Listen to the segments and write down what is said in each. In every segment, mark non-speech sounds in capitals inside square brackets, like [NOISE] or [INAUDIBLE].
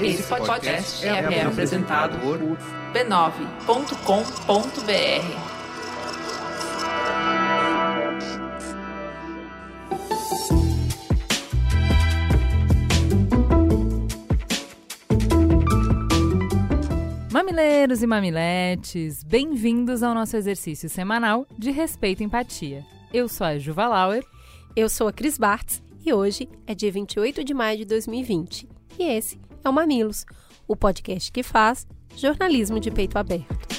Esse podcast é, é apresentado por b9.com.br. Mamileiros e mamiletes, bem-vindos ao nosso exercício semanal de respeito e empatia. Eu sou a Juva Lauer. Eu sou a Cris Bartz e hoje é dia 28 de maio de 2020. E esse é o Mamilos, o podcast que faz jornalismo de peito aberto.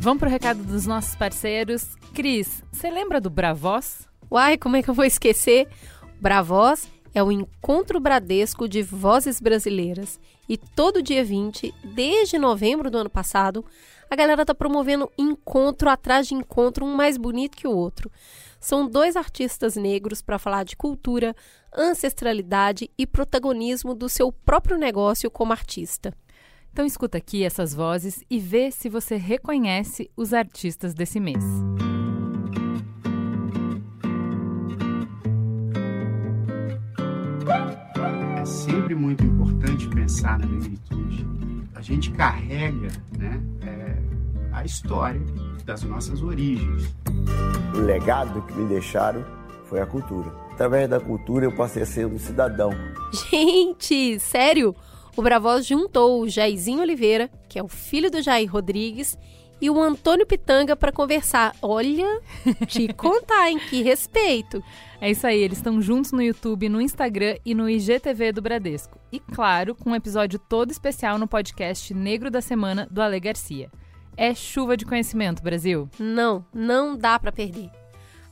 Vamos pro recado dos nossos parceiros. Cris, você lembra do Bravós? Uai, como é que eu vou esquecer? Bravós é o Encontro Bradesco de Vozes Brasileiras. E todo dia 20, desde novembro do ano passado, a galera tá promovendo encontro atrás de encontro, um mais bonito que o outro. São dois artistas negros para falar de cultura, ancestralidade e protagonismo do seu próprio negócio como artista. Então escuta aqui essas vozes e vê se você reconhece os artistas desse mês. É sempre muito importante pensar na negritude. A gente carrega né, é, a história das nossas origens. O legado que me deixaram foi a cultura. Através da cultura eu passei a ser um cidadão. Gente, sério? O Bravoz juntou o Jairzinho Oliveira, que é o filho do Jair Rodrigues, e o Antônio Pitanga para conversar. Olha, te [LAUGHS] contar, em que respeito. É isso aí, eles estão juntos no YouTube, no Instagram e no IGTV do Bradesco. E claro, com um episódio todo especial no podcast Negro da Semana do Ale Garcia. É chuva de conhecimento, Brasil? Não, não dá para perder.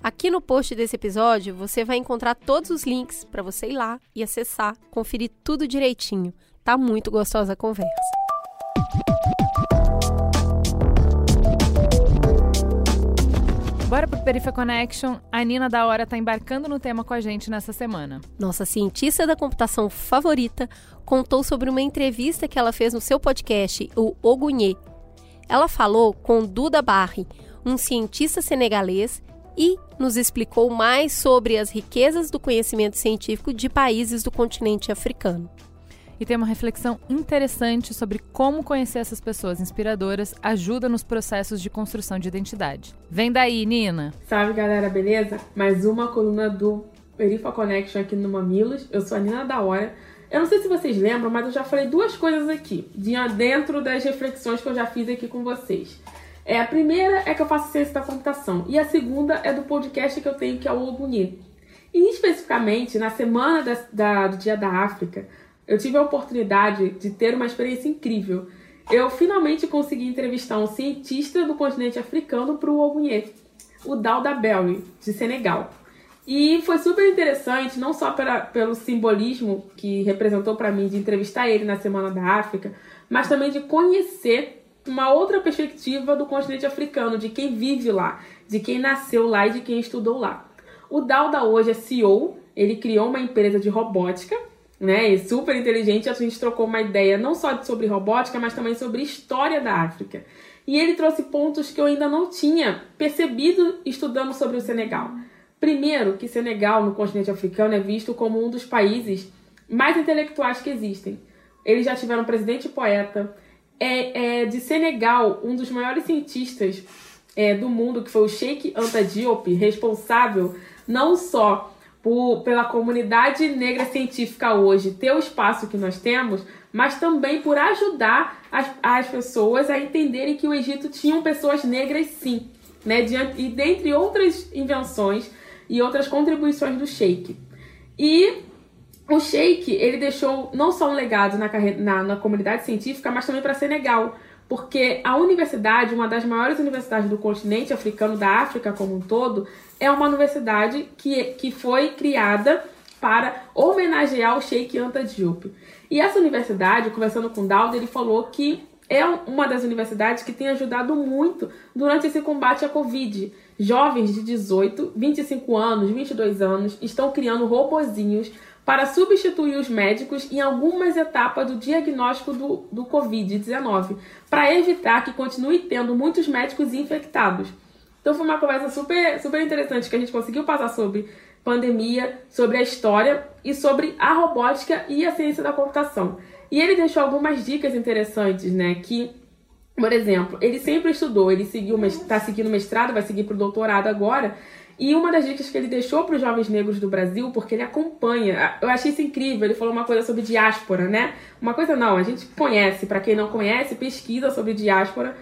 Aqui no post desse episódio você vai encontrar todos os links para você ir lá e acessar, conferir tudo direitinho. Tá muito gostosa a conversa. Bora pro Perifa Connection. A Nina da Hora tá embarcando no tema com a gente nessa semana. Nossa cientista da computação favorita contou sobre uma entrevista que ela fez no seu podcast, o Ogunhê. Ela falou com Duda Barri, um cientista senegalês, e nos explicou mais sobre as riquezas do conhecimento científico de países do continente africano e tem uma reflexão interessante sobre como conhecer essas pessoas inspiradoras ajuda nos processos de construção de identidade. Vem daí, Nina! Salve galera, beleza? Mais uma coluna do Perifa Connection aqui no Mamilos. Eu sou a Nina da Hora. Eu não sei se vocês lembram, mas eu já falei duas coisas aqui, dentro das reflexões que eu já fiz aqui com vocês. É, a primeira é que eu faço ciência da computação e a segunda é do podcast que eu tenho, que é o Oguni. E especificamente, na semana da, da, do Dia da África, eu tive a oportunidade de ter uma experiência incrível. Eu finalmente consegui entrevistar um cientista do continente africano para o Ogunhê, o Dauda Belli, de Senegal. E foi super interessante, não só pela, pelo simbolismo que representou para mim de entrevistar ele na Semana da África, mas também de conhecer uma outra perspectiva do continente africano, de quem vive lá, de quem nasceu lá e de quem estudou lá. O Dauda hoje é CEO, ele criou uma empresa de robótica né? E super inteligente, a gente trocou uma ideia não só sobre robótica, mas também sobre história da África. E ele trouxe pontos que eu ainda não tinha percebido estudando sobre o Senegal. Primeiro, que Senegal, no continente africano, é visto como um dos países mais intelectuais que existem. Eles já tiveram presidente poeta. É, é de Senegal, um dos maiores cientistas é, do mundo, que foi o Sheikh Anta Diop, responsável não só por, pela comunidade negra científica hoje ter o espaço que nós temos, mas também por ajudar as, as pessoas a entenderem que o Egito tinha pessoas negras sim, né? e dentre outras invenções e outras contribuições do Sheik. E o Sheik, ele deixou não só um legado na, na, na comunidade científica, mas também para Senegal, porque a universidade, uma das maiores universidades do continente africano, da África como um todo, é uma universidade que, que foi criada para homenagear o Sheikh Anta Diop. E essa universidade, conversando com o Dowd, ele falou que é uma das universidades que tem ajudado muito durante esse combate à Covid. Jovens de 18, 25 anos, 22 anos estão criando robozinhos para substituir os médicos em algumas etapas do diagnóstico do, do Covid-19, para evitar que continue tendo muitos médicos infectados. Então foi uma conversa super, super interessante que a gente conseguiu passar sobre pandemia, sobre a história e sobre a robótica e a ciência da computação. E ele deixou algumas dicas interessantes, né? Que, por exemplo, ele sempre estudou, ele seguiu, está seguindo mestrado, vai seguir para o doutorado agora. E uma das dicas que ele deixou para os jovens negros do Brasil, porque ele acompanha, eu achei isso incrível. Ele falou uma coisa sobre diáspora, né? Uma coisa não, a gente conhece, para quem não conhece, pesquisa sobre diáspora.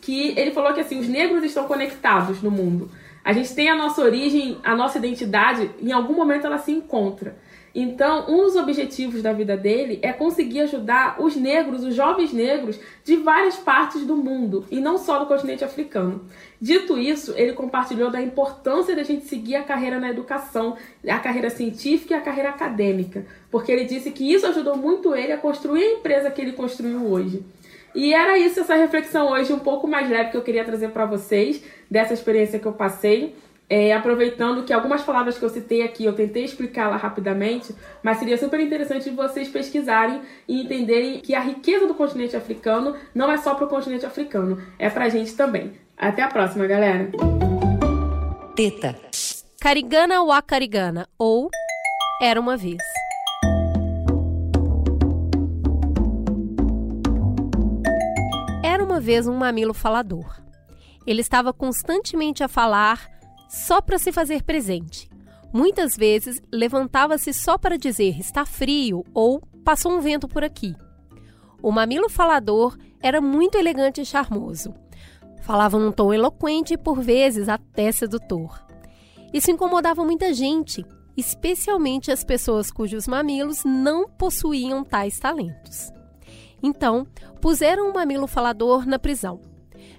Que ele falou que assim, os negros estão conectados no mundo. A gente tem a nossa origem, a nossa identidade, em algum momento ela se encontra. Então, um dos objetivos da vida dele é conseguir ajudar os negros, os jovens negros de várias partes do mundo e não só do continente africano. Dito isso, ele compartilhou da importância da gente seguir a carreira na educação, a carreira científica e a carreira acadêmica, porque ele disse que isso ajudou muito ele a construir a empresa que ele construiu hoje. E era isso, essa reflexão hoje um pouco mais leve que eu queria trazer para vocês, dessa experiência que eu passei. É, aproveitando que algumas palavras que eu citei aqui eu tentei explicá-la rapidamente, mas seria super interessante vocês pesquisarem e entenderem que a riqueza do continente africano não é só para o continente africano, é para a gente também. Até a próxima, galera! Teta. Carigana Wakarigana, ou Era uma Vez. Era uma vez um mamilo falador. Ele estava constantemente a falar só para se fazer presente. Muitas vezes levantava-se só para dizer está frio ou passou um vento por aqui. O mamilo falador era muito elegante e charmoso. Falava num tom eloquente e por vezes até sedutor. Isso incomodava muita gente, especialmente as pessoas cujos mamilos não possuíam tais talentos. Então, puseram o mamilo falador na prisão.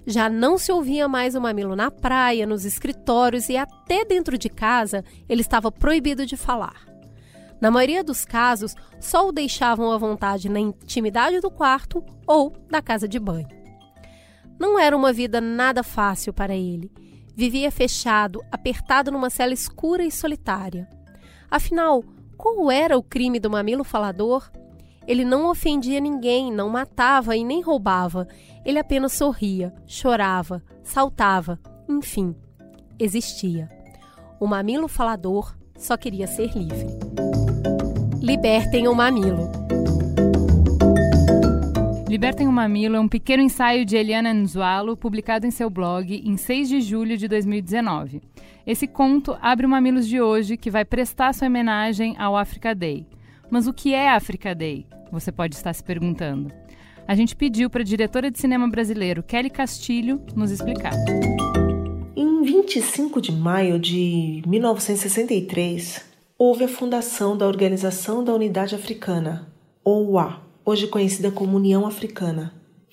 Já não se ouvia mais o mamilo na praia, nos escritórios e até dentro de casa ele estava proibido de falar. Na maioria dos casos, só o deixavam à vontade na intimidade do quarto ou da casa de banho. Não era uma vida nada fácil para ele. Vivia fechado, apertado numa cela escura e solitária. Afinal, qual era o crime do mamilo falador? Ele não ofendia ninguém, não matava e nem roubava. Ele apenas sorria, chorava, saltava, enfim, existia. O mamilo falador só queria ser livre. Libertem o mamilo. Libertem o Mamilo é um pequeno ensaio de Eliana Nzualo, publicado em seu blog em 6 de julho de 2019. Esse conto abre o Mamilos de hoje, que vai prestar sua homenagem ao Africa Day. Mas o que é Africa Day? Você pode estar se perguntando. A gente pediu para a diretora de cinema brasileiro Kelly Castilho nos explicar. Em 25 de maio de 1963, houve a fundação da Organização da Unidade Africana, OUA, hoje conhecida como União Africana,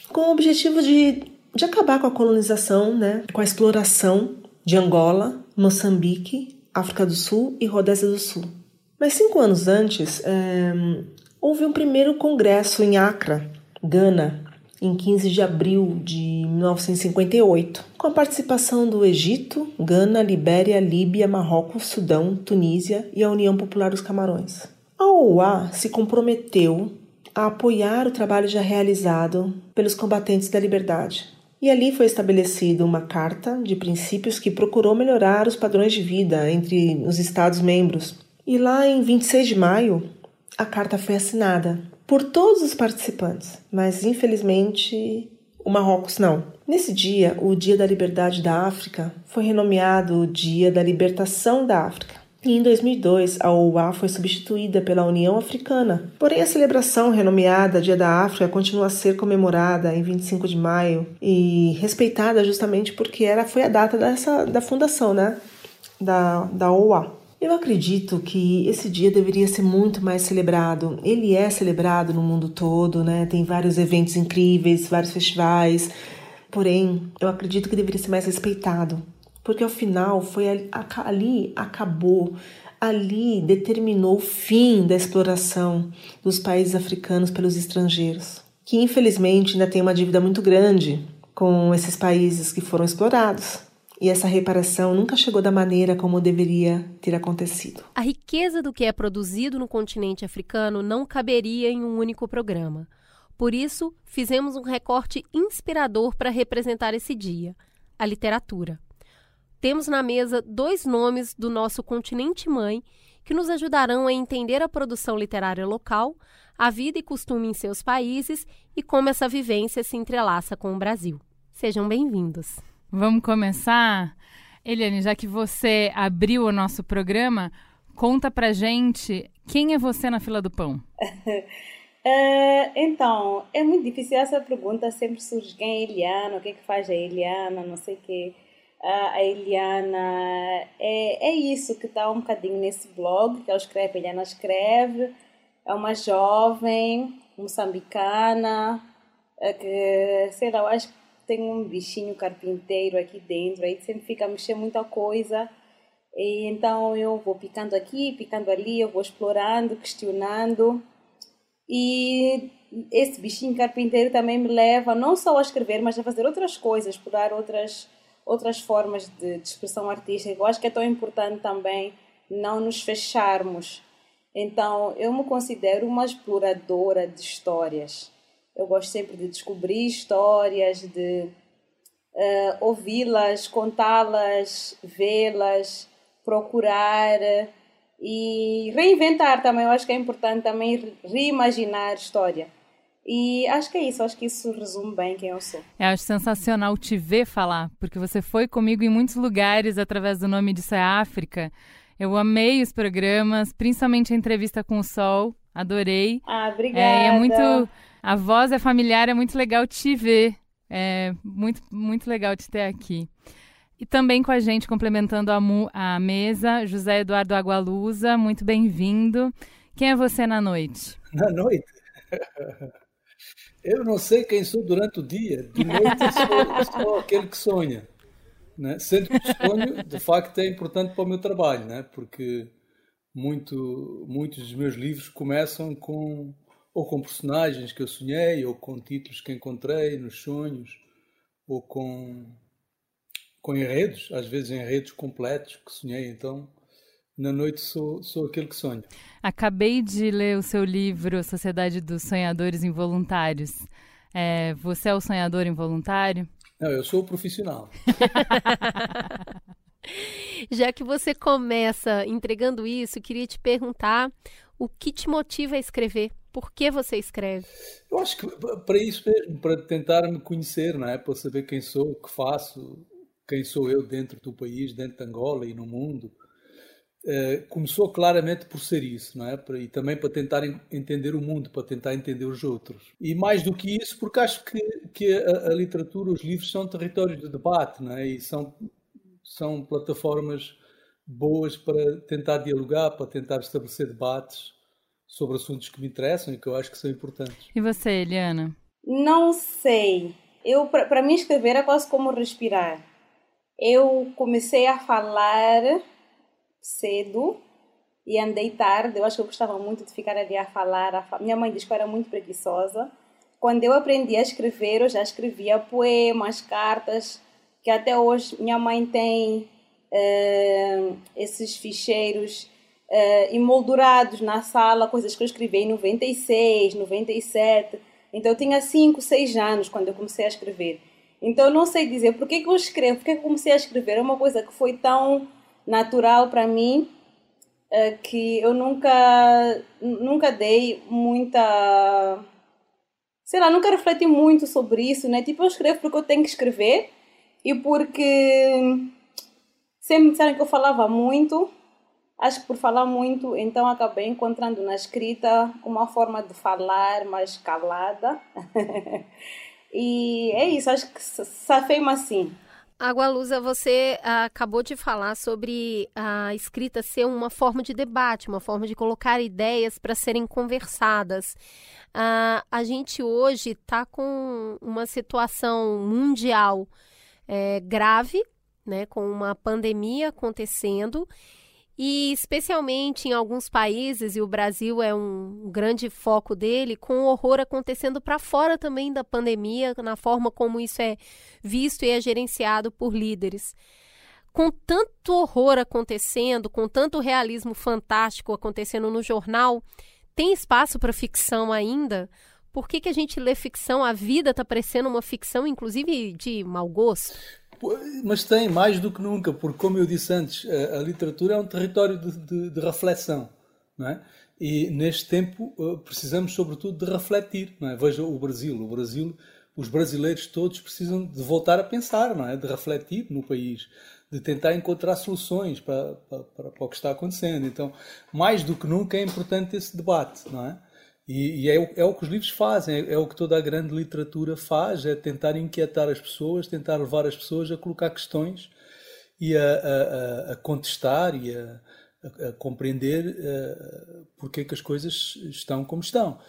com o objetivo de, de acabar com a colonização, né, com a exploração de Angola, Moçambique, África do Sul e Rodésia do Sul. Mas cinco anos antes, é, houve um primeiro congresso em Accra, Gana, em 15 de abril de 1958, com a participação do Egito, Gana, Libéria, Líbia, Marrocos, Sudão, Tunísia e a União Popular dos Camarões. A OUA se comprometeu a apoiar o trabalho já realizado pelos combatentes da liberdade. E ali foi estabelecida uma carta de princípios que procurou melhorar os padrões de vida entre os Estados-membros. E lá em 26 de maio, a carta foi assinada por todos os participantes, mas infelizmente o Marrocos não. Nesse dia, o Dia da Liberdade da África foi renomeado Dia da Libertação da África. E em 2002, a OUA foi substituída pela União Africana. Porém, a celebração renomeada Dia da África continua a ser comemorada em 25 de maio e respeitada justamente porque era, foi a data dessa, da fundação né, da, da OUA. Eu acredito que esse dia deveria ser muito mais celebrado. Ele é celebrado no mundo todo, né? Tem vários eventos incríveis, vários festivais. Porém, eu acredito que deveria ser mais respeitado porque ao final foi ali, ali acabou, ali determinou o fim da exploração dos países africanos pelos estrangeiros, que infelizmente ainda tem uma dívida muito grande com esses países que foram explorados. E essa reparação nunca chegou da maneira como deveria ter acontecido. A riqueza do que é produzido no continente africano não caberia em um único programa. Por isso, fizemos um recorte inspirador para representar esse dia: a literatura. temos na mesa dois nomes do nosso continente mãe que nos ajudarão a entender a produção literária local, a vida e costume em seus países e como essa vivência se entrelaça com o Brasil. Sejam bem-vindos. Vamos começar? Eliane, já que você abriu o nosso programa, conta pra gente quem é você na fila do pão. Uh, [LAUGHS] então, é muito difícil essa pergunta, sempre surge quem é Eliana, o que é que faz a Eliana, não sei o quê. A Eliana é, é isso que está um bocadinho nesse blog que ela escreve, a Eliana escreve, é uma jovem moçambicana uh, que, sei lá, eu acho que tem um bichinho carpinteiro aqui dentro, aí sempre fica a mexer muita coisa. E então eu vou picando aqui, picando ali, eu vou explorando, questionando. E esse bichinho carpinteiro também me leva não só a escrever, mas a fazer outras coisas, explorar outras, outras formas de, de expressão artística. Eu acho que é tão importante também não nos fecharmos. Então, eu me considero uma exploradora de histórias. Eu gosto sempre de descobrir histórias, de uh, ouvi-las, contá-las, vê-las, procurar e reinventar também. Eu acho que é importante também reimaginar história. E acho que é isso, acho que isso resume bem quem eu sou. Eu acho sensacional te ver falar, porque você foi comigo em muitos lugares através do nome disso é África. Eu amei os programas, principalmente a entrevista com o Sol, adorei. Ah, obrigada. É, é muito, a voz é familiar, é muito legal te ver. É muito, muito legal te ter aqui. E também com a gente, complementando a, a mesa, José Eduardo Agualusa, muito bem-vindo. Quem é você na noite? Na noite? Eu não sei quem sou durante o dia. De noite sou, sou aquele que sonha. Né? Sendo que o sonho, de facto, é importante para o meu trabalho, né? porque muito, muitos dos meus livros começam com ou com personagens que eu sonhei, ou com títulos que encontrei nos sonhos, ou com com enredos, às vezes enredos completos que sonhei. Então, na noite sou, sou aquele que sonha. Acabei de ler o seu livro Sociedade dos Sonhadores Involuntários. É, você é o sonhador involuntário? Não, eu sou o profissional. [LAUGHS] Já que você começa entregando isso, queria te perguntar o que te motiva a escrever? Por que você escreve? Eu acho que para isso mesmo, para tentar me conhecer, não é? Para saber quem sou, o que faço, quem sou eu dentro do país, dentro de Angola e no mundo, uh, começou claramente por ser isso, não é? E também para tentar entender o mundo, para tentar entender os outros. E mais do que isso, porque acho que, que a, a literatura, os livros são territórios de debate, não é? E são, são plataformas boas para tentar dialogar, para tentar estabelecer debates sobre assuntos que me interessam e que eu acho que são importantes. E você, Eliana? Não sei. Eu para mim escrever é quase como respirar eu comecei a falar cedo e andei tarde. Eu acho que eu gostava muito de ficar ali a falar. A Minha mãe diz que eu era muito preguiçosa. Quando eu aprendi a escrever, eu já escrevia poemas, cartas, que até hoje minha mãe tem uh, esses ficheiros uh, emoldurados na sala, coisas que eu escrevi em 96, 97. Então eu tinha 5, 6 anos quando eu comecei a escrever. Então eu não sei dizer por que, que eu escrevo, por que, que eu comecei a escrever. É uma coisa que foi tão natural para mim uh, que eu nunca, nunca dei muita. Sei lá, nunca refleti muito sobre isso, né? Tipo, eu escrevo porque eu tenho que escrever e porque sempre me disseram que eu falava muito. Acho que por falar muito, então acabei encontrando na escrita uma forma de falar mais calada. [LAUGHS] E é isso, acho que safei-me assim. Agualusa, você ah, acabou de falar sobre a escrita ser uma forma de debate, uma forma de colocar ideias para serem conversadas. Ah, a gente hoje está com uma situação mundial é, grave, né, com uma pandemia acontecendo e especialmente em alguns países, e o Brasil é um grande foco dele, com o horror acontecendo para fora também da pandemia, na forma como isso é visto e é gerenciado por líderes. Com tanto horror acontecendo, com tanto realismo fantástico acontecendo no jornal, tem espaço para ficção ainda? Por que, que a gente lê ficção? A vida está parecendo uma ficção, inclusive de mau gosto? Mas tem mais do que nunca, porque, como eu disse antes, a, a literatura é um território de, de, de reflexão. É? E neste tempo eh, precisamos, sobretudo, de refletir. É? Veja o Brasil. O Brasil, os brasileiros todos precisam de voltar a pensar, é? de refletir no país, de tentar encontrar soluções para, para, para o que está acontecendo. Então, mais do que nunca é importante esse debate. Não é? E, e é, o, é, o que os livros fazem, é, é, o que toda a grande literatura faz, é tentar inquietar as pessoas, tentar levar as pessoas a colocar questões e a, a, a contestar e a, a compreender uh, porque é que as coisas estão como estão.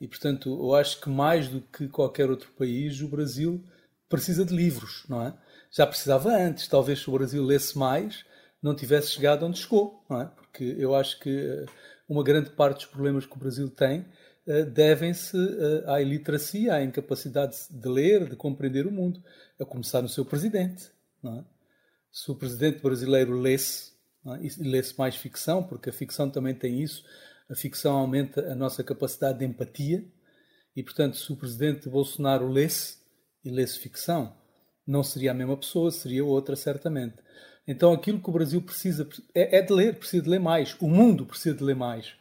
E, portanto, eu acho que mais do que qualquer outro país, o Brasil precisa de livros, não é? Já precisava antes, talvez se o Brasil lesse mais, não tivesse chegado onde chegou, não é? Porque eu acho que eh, uma grande parte dos problemas que o Brasil tem devem-se eh, à iliteracia, à incapacidade de ler, de compreender o mundo, a começar no seu presidente. É? Se o presidente brasileiro lesse, é? e lesse mais ficção, porque a ficção também tem isso, a ficção aumenta a nossa capacidade de empatia, e portanto, se o presidente Bolsonaro lesse e lesse ficção, não seria a mesma pessoa, seria outra, certamente. Então, aquilo que o Brasil precisa é, é de ler, precisa de ler mais. O mundo precisa de ler mais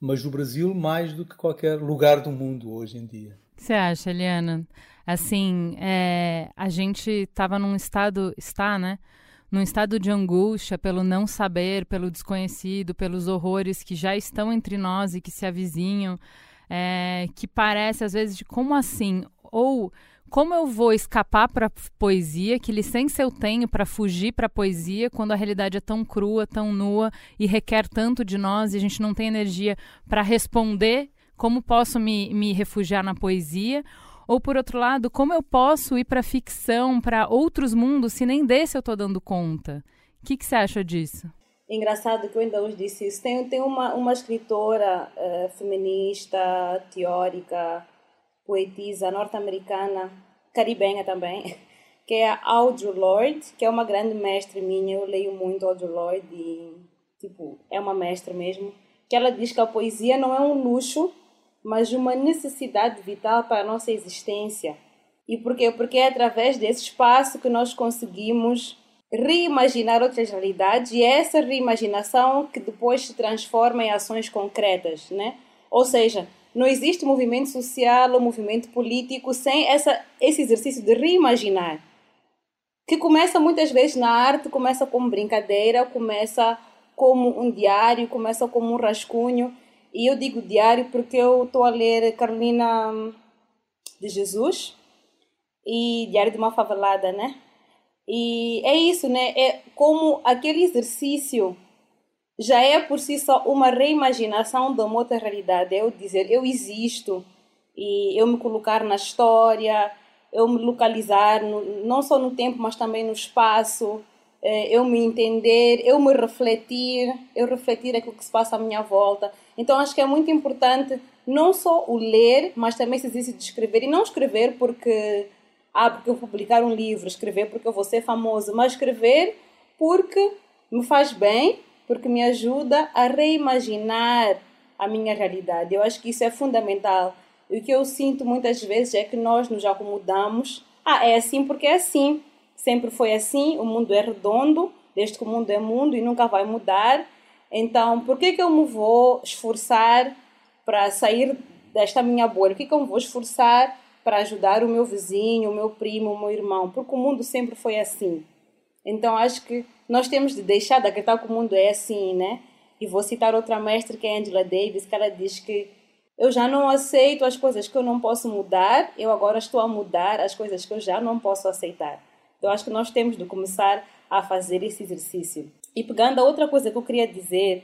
mas o Brasil mais do que qualquer lugar do mundo hoje em dia. Você acha, Eliana? Assim, é, a gente estava num estado, está, né? Num estado de angústia pelo não saber, pelo desconhecido, pelos horrores que já estão entre nós e que se avizinham, é, que parece às vezes de como assim? Ou como eu vou escapar para poesia? Que licença eu tenho para fugir para poesia quando a realidade é tão crua, tão nua e requer tanto de nós e a gente não tem energia para responder? Como posso me, me refugiar na poesia? Ou, por outro lado, como eu posso ir para ficção, para outros mundos, se nem desse eu estou dando conta? O que, que você acha disso? Engraçado que eu ainda disse isso. Tem, tem uma, uma escritora uh, feminista, teórica, poetisa norte-americana, caribenha também, [LAUGHS] que é a Audre Lorde, que é uma grande mestre minha. Eu leio muito Audre Lorde e, tipo, é uma mestra mesmo. Que ela diz que a poesia não é um luxo, mas uma necessidade vital para a nossa existência. E por quê? Porque é através desse espaço que nós conseguimos reimaginar outras realidades e é essa reimaginação que depois se transforma em ações concretas, né? Ou seja, não existe movimento social ou movimento político sem essa, esse exercício de reimaginar. Que começa muitas vezes na arte, começa como brincadeira, começa como um diário, começa como um rascunho. E eu digo diário porque eu estou a ler Carolina de Jesus e Diário de uma Favelada, né? E é isso, né? É como aquele exercício já é por si só uma reimaginação de uma outra realidade. Eu dizer, eu existo e eu me colocar na história, eu me localizar no, não só no tempo, mas também no espaço, eh, eu me entender, eu me refletir, eu refletir aquilo que se passa à minha volta. Então acho que é muito importante não só o ler, mas também esse exercício de escrever e não escrever porque ah, porque eu vou publicar um livro, escrever porque eu vou ser famoso, mas escrever porque me faz bem porque me ajuda a reimaginar a minha realidade. Eu acho que isso é fundamental. E o que eu sinto muitas vezes é que nós nos acomodamos. Ah, é assim porque é assim. Sempre foi assim, o mundo é redondo, desde que o mundo é mundo e nunca vai mudar. Então, por que, que eu me vou esforçar para sair desta minha bolha? Por que, que eu me vou esforçar para ajudar o meu vizinho, o meu primo, o meu irmão? Porque o mundo sempre foi assim. Então, acho que nós temos de deixar de acreditar que o mundo é assim, né? E vou citar outra mestre que é Angela Davis, que ela diz que eu já não aceito as coisas que eu não posso mudar, eu agora estou a mudar as coisas que eu já não posso aceitar. Eu acho que nós temos de começar a fazer esse exercício. E pegando a outra coisa que eu queria dizer,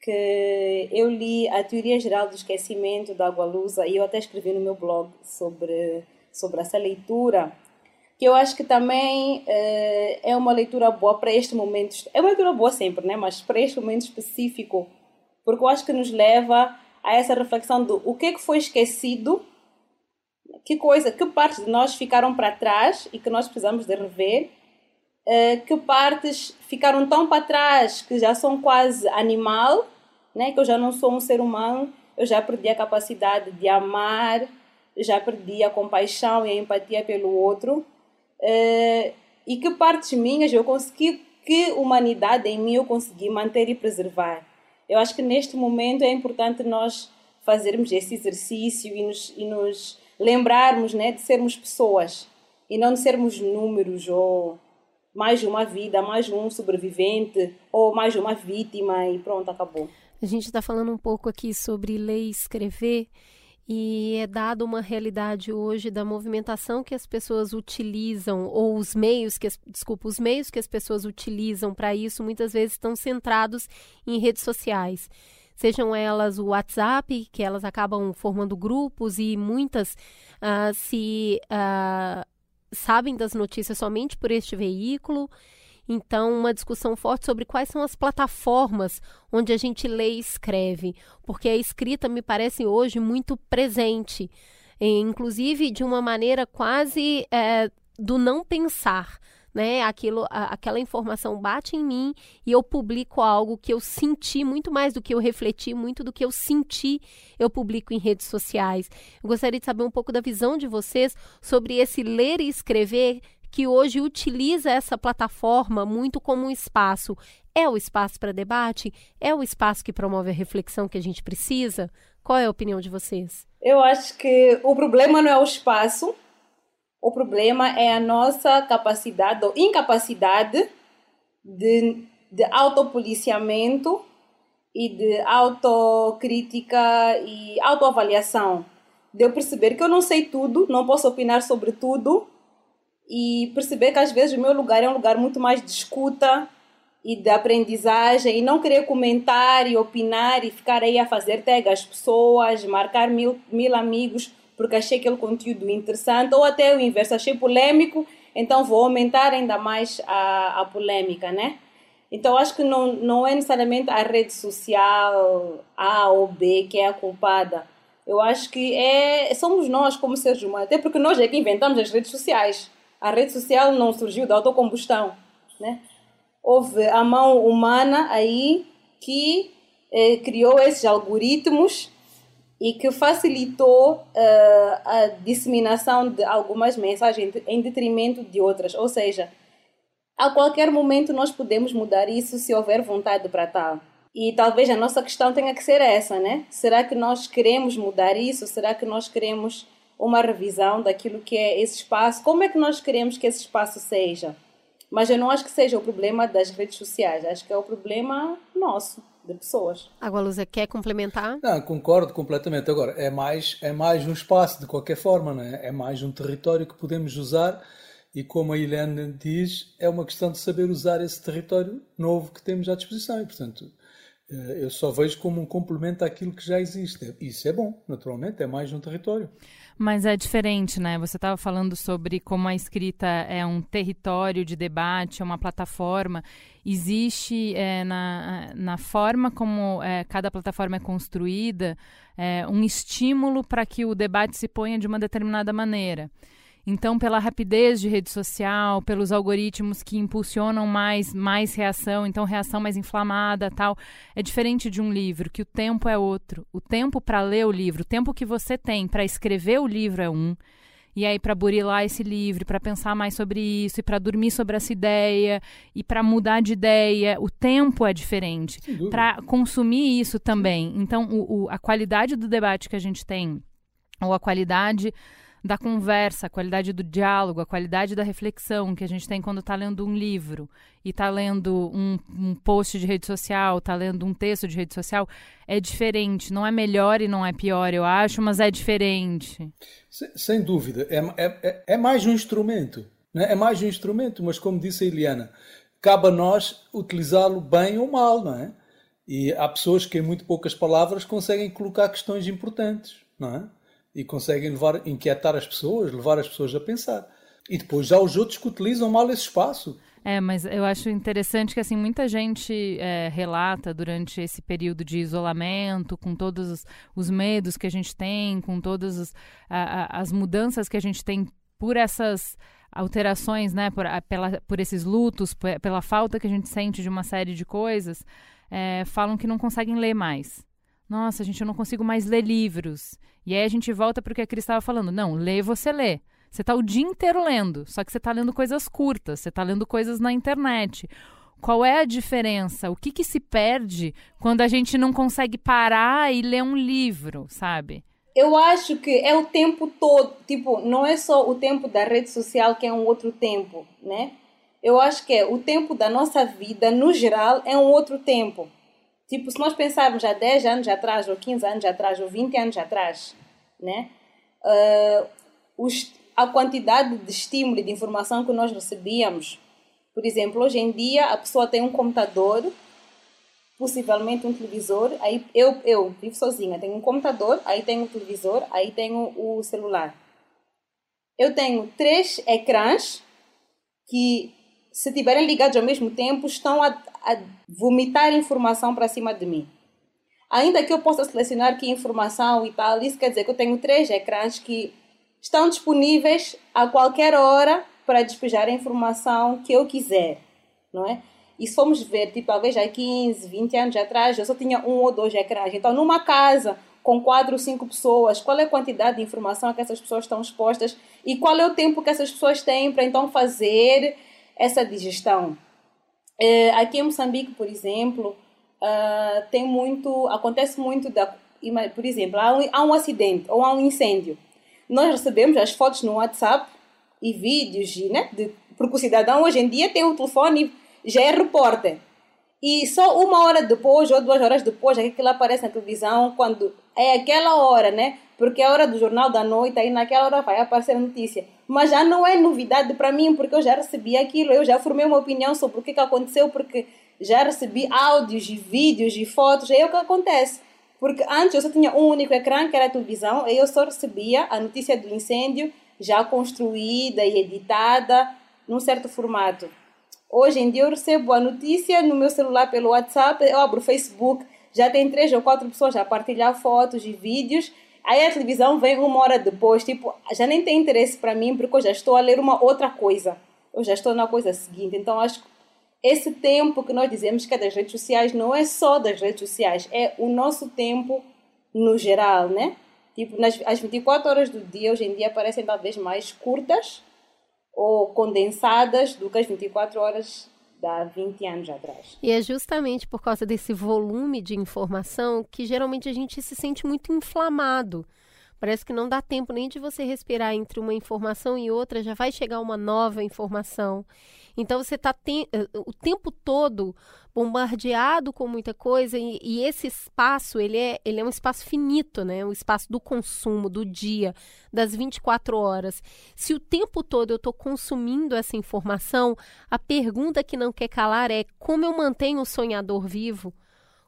que eu li a Teoria Geral do Esquecimento da Agualusa e eu até escrevi no meu blog sobre, sobre essa leitura que eu acho que também uh, é uma leitura boa para este momento. É uma leitura boa sempre, né? mas para este momento específico, porque eu acho que nos leva a essa reflexão do o que, é que foi esquecido, que coisa, que partes de nós ficaram para trás e que nós precisamos de rever, uh, que partes ficaram tão para trás que já são quase animal, né? que eu já não sou um ser humano, eu já perdi a capacidade de amar, já perdi a compaixão e a empatia pelo outro. Uh, e que partes minhas eu consegui, que humanidade em mim eu consegui manter e preservar. Eu acho que neste momento é importante nós fazermos esse exercício e nos, e nos lembrarmos né, de sermos pessoas e não de sermos números ou mais uma vida, mais um sobrevivente ou mais uma vítima e pronto, acabou. A gente está falando um pouco aqui sobre ler e escrever e é dado uma realidade hoje da movimentação que as pessoas utilizam ou os meios que as, desculpa, os meios que as pessoas utilizam para isso muitas vezes estão centrados em redes sociais. Sejam elas o WhatsApp, que elas acabam formando grupos e muitas uh, se uh, sabem das notícias somente por este veículo. Então, uma discussão forte sobre quais são as plataformas onde a gente lê e escreve, porque a escrita me parece hoje muito presente, inclusive de uma maneira quase é, do não pensar né? Aquilo, a, aquela informação bate em mim e eu publico algo que eu senti muito mais do que eu refleti, muito do que eu senti, eu publico em redes sociais. Eu gostaria de saber um pouco da visão de vocês sobre esse ler e escrever que hoje utiliza essa plataforma muito como um espaço. É o espaço para debate? É o espaço que promove a reflexão que a gente precisa? Qual é a opinião de vocês? Eu acho que o problema não é o espaço, o problema é a nossa capacidade ou incapacidade de, de autopoliciamento e de autocrítica e autoavaliação. De eu perceber que eu não sei tudo, não posso opinar sobre tudo e perceber que às vezes o meu lugar é um lugar muito mais de escuta e de aprendizagem e não querer comentar e opinar e ficar aí a fazer tag às pessoas, marcar mil, mil amigos porque achei aquele conteúdo interessante, ou até o inverso, achei polêmico, então vou aumentar ainda mais a, a polêmica, né? Então acho que não, não é necessariamente a rede social A ou B que é a culpada. Eu acho que é, somos nós como seres humanos, até porque nós é que inventamos as redes sociais. A rede social não surgiu da autocombustão, né? Houve a mão humana aí que eh, criou esses algoritmos e que facilitou uh, a disseminação de algumas mensagens em detrimento de outras. Ou seja, a qualquer momento nós podemos mudar isso se houver vontade para tal. E talvez a nossa questão tenha que ser essa, né? Será que nós queremos mudar isso? Será que nós queremos uma revisão daquilo que é esse espaço? Como é que nós queremos que esse espaço seja? Mas eu não acho que seja o problema das redes sociais, acho que é o problema nosso de pessoas. Agora, Luza, quer complementar? Não, concordo completamente. Agora, é mais, é mais um espaço, de qualquer forma, não é? é mais um território que podemos usar e, como a Helena diz, é uma questão de saber usar esse território novo que temos à disposição e, portanto, eh, eu só vejo como um complemento àquilo que já existe. Isso é bom, naturalmente, é mais um território. Mas é diferente, né? Você estava falando sobre como a escrita é um território de debate, é uma plataforma. Existe é, na, na forma como é, cada plataforma é construída é, um estímulo para que o debate se ponha de uma determinada maneira. Então, pela rapidez de rede social, pelos algoritmos que impulsionam mais, mais reação, então reação mais inflamada, tal, é diferente de um livro, que o tempo é outro. O tempo para ler o livro, o tempo que você tem para escrever o livro é um. E aí para burilar esse livro, para pensar mais sobre isso, e para dormir sobre essa ideia, e para mudar de ideia, o tempo é diferente. Para consumir isso também. Então, o, o, a qualidade do debate que a gente tem, ou a qualidade da conversa, a qualidade do diálogo, a qualidade da reflexão que a gente tem quando está lendo um livro e está lendo um, um, post de rede social, está lendo um texto de rede social, é diferente. Não é melhor e não é pior, eu acho, mas é diferente. Sem, sem dúvida. É, é, é mais um instrumento. Né? É mais um instrumento, mas como disse a Eliana, cabe a nós utilizá-lo bem ou mal, não é? E há pessoas que em muito poucas palavras conseguem colocar questões importantes, não é? E conseguem levar, inquietar as pessoas, levar as pessoas a pensar. E depois já os outros que utilizam mal esse espaço. É, mas eu acho interessante que assim muita gente é, relata durante esse período de isolamento, com todos os, os medos que a gente tem, com todas as, a, as mudanças que a gente tem por essas alterações, né, por, a, pela, por esses lutos, pela falta que a gente sente de uma série de coisas, é, falam que não conseguem ler mais. Nossa, gente, eu não consigo mais ler livros. E aí a gente volta para o que a Cris estava falando. Não, lê, você lê. Você está o dia inteiro lendo, só que você está lendo coisas curtas, você está lendo coisas na internet. Qual é a diferença? O que, que se perde quando a gente não consegue parar e ler um livro, sabe? Eu acho que é o tempo todo, tipo, não é só o tempo da rede social que é um outro tempo, né? Eu acho que é o tempo da nossa vida, no geral, é um outro tempo. Tipo, se nós pensarmos há 10 anos atrás, ou 15 anos atrás, ou 20 anos atrás, né? Uh, os, a quantidade de estímulo e de informação que nós recebíamos. Por exemplo, hoje em dia a pessoa tem um computador possivelmente um televisor. Aí eu, eu vivo sozinha, tenho um computador, aí tenho o televisor, aí tenho o celular. Eu tenho três ecrãs que, se estiverem ligados ao mesmo tempo, estão a, a vomitar informação para cima de mim. Ainda que eu possa selecionar que informação e tal, isso quer dizer que eu tenho três ecrãs que estão disponíveis a qualquer hora para despejar a informação que eu quiser, não é? E se formos ver, tipo, talvez há 15, 20 anos atrás, eu só tinha um ou dois ecrãs. Então, numa casa com quatro ou cinco pessoas, qual é a quantidade de informação que essas pessoas estão expostas e qual é o tempo que essas pessoas têm para então fazer essa digestão? É, aqui em Moçambique, por exemplo, uh, tem muito, acontece muito da, por exemplo, há um, há um acidente ou há um incêndio. Nós recebemos as fotos no WhatsApp e vídeos, né? De, porque o cidadão hoje em dia tem um telefone já é repórter. E só uma hora depois ou duas horas depois é aquilo aparece na televisão, quando é aquela hora, né? Porque é a hora do jornal da noite, aí naquela hora vai aparecer a notícia. Mas já não é novidade para mim, porque eu já recebi aquilo, eu já formei uma opinião sobre o que, que aconteceu, porque já recebi áudios e vídeos e fotos, é o que acontece. Porque antes eu só tinha um único ecrã, que era a televisão, e eu só recebia a notícia do incêndio já construída e editada num certo formato. Hoje em dia eu recebo a notícia no meu celular pelo WhatsApp, eu abro o Facebook, já tem três ou quatro pessoas a partilhar fotos e vídeos. Aí a televisão vem uma hora depois, tipo, já nem tem interesse para mim porque eu já estou a ler uma outra coisa. Eu já estou na coisa seguinte. Então acho que esse tempo que nós dizemos que é das redes sociais não é só das redes sociais, é o nosso tempo no geral, né? Tipo, nas, as 24 horas do dia hoje em dia parecem talvez mais curtas ou condensadas do que as 24 horas de há 20 anos atrás. E é justamente por causa desse volume de informação que geralmente a gente se sente muito inflamado. Parece que não dá tempo nem de você respirar entre uma informação e outra, já vai chegar uma nova informação. Então você está te eh, o tempo todo bombardeado com muita coisa e, e, esse espaço ele é, ele é um espaço finito, né? O espaço do consumo, do dia, das 24 horas. Se o tempo todo eu estou consumindo essa informação, a pergunta que não quer calar é como eu mantenho o sonhador vivo?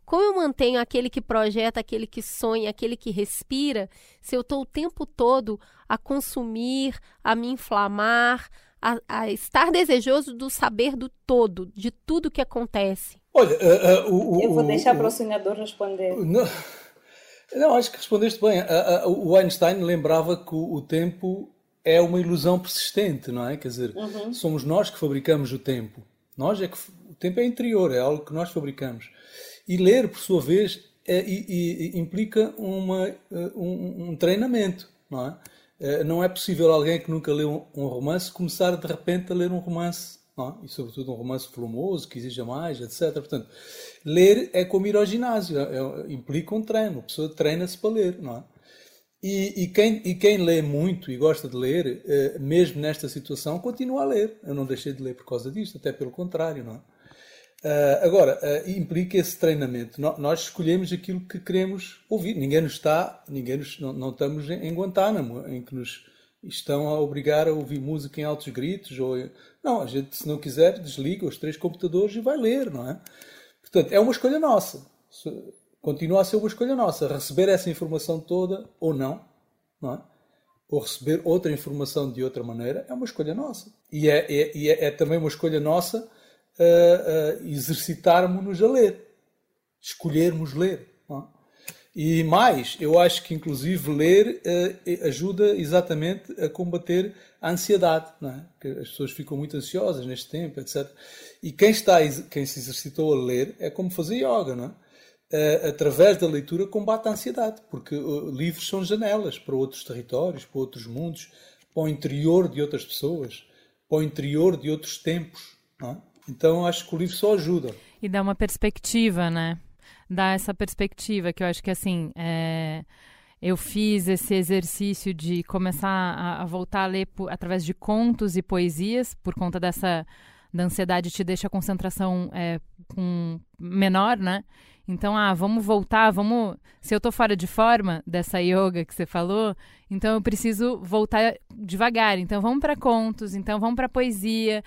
Como eu mantenho aquele que projeta, aquele que sonha, aquele que respira, se eu estou o tempo todo a consumir, a me inflamar, a, a, estar desejoso do saber do todo, de tudo que acontece? Olha, uh, uh, o, eu vou deixar para o sonhador responder. Não, não, acho que respondeste bem. Uh, o Einstein lembrava que o, o, tempo é uma ilusão persistente, não é? Quer dizer, uhum. somos nós que fabricamos o tempo. Nós é que o tempo é interior, é algo que nós fabricamos. E ler, por sua vez, é, e, e, implica uma, eh, um, um, treinamento, não é? Eh, não é possível alguém que nunca leu um romance começar de repente a ler um romance, não é? e sobretudo um romance volumoso, que exija mais, etc. Portanto, ler é como ir ao ginásio, é, é, implica um treino, a pessoa treina-se para ler, não é? E, e, quem, e quem lê muito e gosta de ler, eh, mesmo nesta situação, continua a ler. Eu não deixei de ler por causa disto, até pelo contrário, não é? Uh, agora, uh, implica esse treinamento. No, nós escolhemos aquilo que queremos ouvir. Ninguém nos está, ninguém nos, não, não estamos em, em Guantánamo, em que nos estão a obrigar a ouvir música em altos gritos. Ou, não, a gente, se não quiser, desliga os três computadores e vai ler, não é? Portanto, é uma escolha nossa. Continua a ser uma escolha nossa. Receber essa informação toda ou não, não é? Ou receber outra informação de outra maneira é uma escolha nossa. E é, é, é, é também uma escolha nossa uh, uh, exercitarmos-nos a ler, escolhermos ler. É? E mais, eu acho que inclusive ler uh, ajuda exatamente a combater a ansiedade, é? que as pessoas ficam muito ansiosas neste tempo, etc. E quem está, quem se exercitou a ler é como fazer yoga, não é? Uh, através da leitura combate a ansiedade, porque livros são janelas para outros territórios, para outros mundos, para o interior de outras pessoas, para o interior de outros tempos. É? Então acho que o livro só ajuda. E dá uma perspectiva, né? Dá essa perspectiva que eu acho que assim. É... Eu fiz esse exercício de começar a, a voltar a ler por, através de contos e poesias, por conta dessa da ansiedade te deixa a concentração é, com menor, né? Então, ah, vamos voltar, vamos. Se eu tô fora de forma dessa yoga que você falou, então eu preciso voltar devagar. Então, vamos para contos, então vamos para poesia.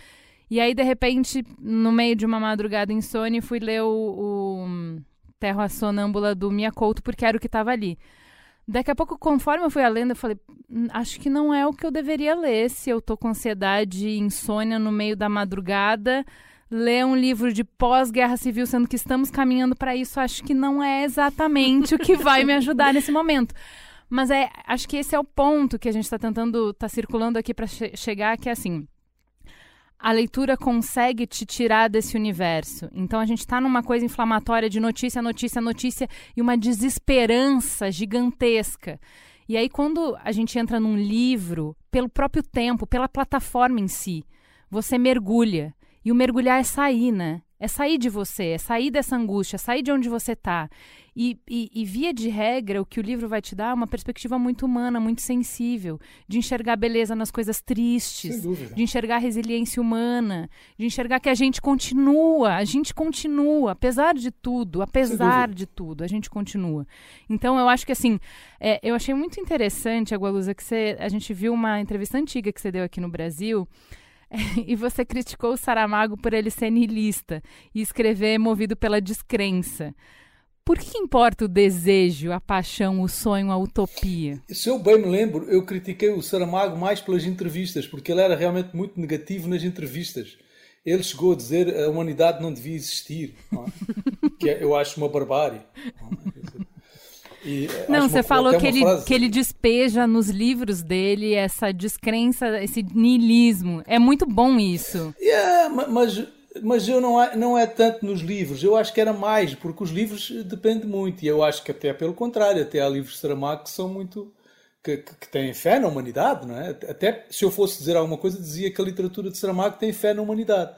E aí, de repente, no meio de uma madrugada insônia, fui ler o, o Terra Sonâmbula do Mia Couto, porque era o que estava ali. Daqui a pouco, conforme eu fui lendo, eu falei, hum, acho que não é o que eu deveria ler se eu tô com ansiedade e insônia no meio da madrugada ler um livro de pós-guerra civil, sendo que estamos caminhando para isso, acho que não é exatamente o que vai me ajudar nesse momento. Mas é, acho que esse é o ponto que a gente está tentando, está circulando aqui para che chegar, que é assim. A leitura consegue te tirar desse universo. Então a gente está numa coisa inflamatória de notícia, notícia, notícia e uma desesperança gigantesca. E aí, quando a gente entra num livro, pelo próprio tempo, pela plataforma em si, você mergulha. E o mergulhar é sair, né? É sair de você, é sair dessa angústia, é sair de onde você está. E, e, e, via de regra, o que o livro vai te dar é uma perspectiva muito humana, muito sensível, de enxergar beleza nas coisas tristes, de enxergar resiliência humana, de enxergar que a gente continua, a gente continua, apesar de tudo, apesar de tudo, a gente continua. Então eu acho que assim, é, eu achei muito interessante, Agualusa, que você, a gente viu uma entrevista antiga que você deu aqui no Brasil [LAUGHS] e você criticou o Saramago por ele ser niilista e escrever movido pela descrença. Por que importa o desejo, a paixão, o sonho, a utopia? Se eu bem me lembro, eu critiquei o Saramago mais pelas entrevistas, porque ele era realmente muito negativo nas entrevistas. Ele chegou a dizer que a humanidade não devia existir, não é? [LAUGHS] que é, eu acho uma barbárie. É? E Não, você falou que ele, frase... que ele despeja nos livros dele essa descrença, esse niilismo. É muito bom isso. Yeah, mas, mas eu não, é, não é tanto nos livros. Eu acho que era mais, porque os livros dependem muito. E eu acho que até pelo contrário, até há livros de Saramago que são muito. Que, que, que, têm fé na humanidade, não é? Até se eu fosse dizer alguma coisa, dizia que a literatura de Saramago tem fé na humanidade.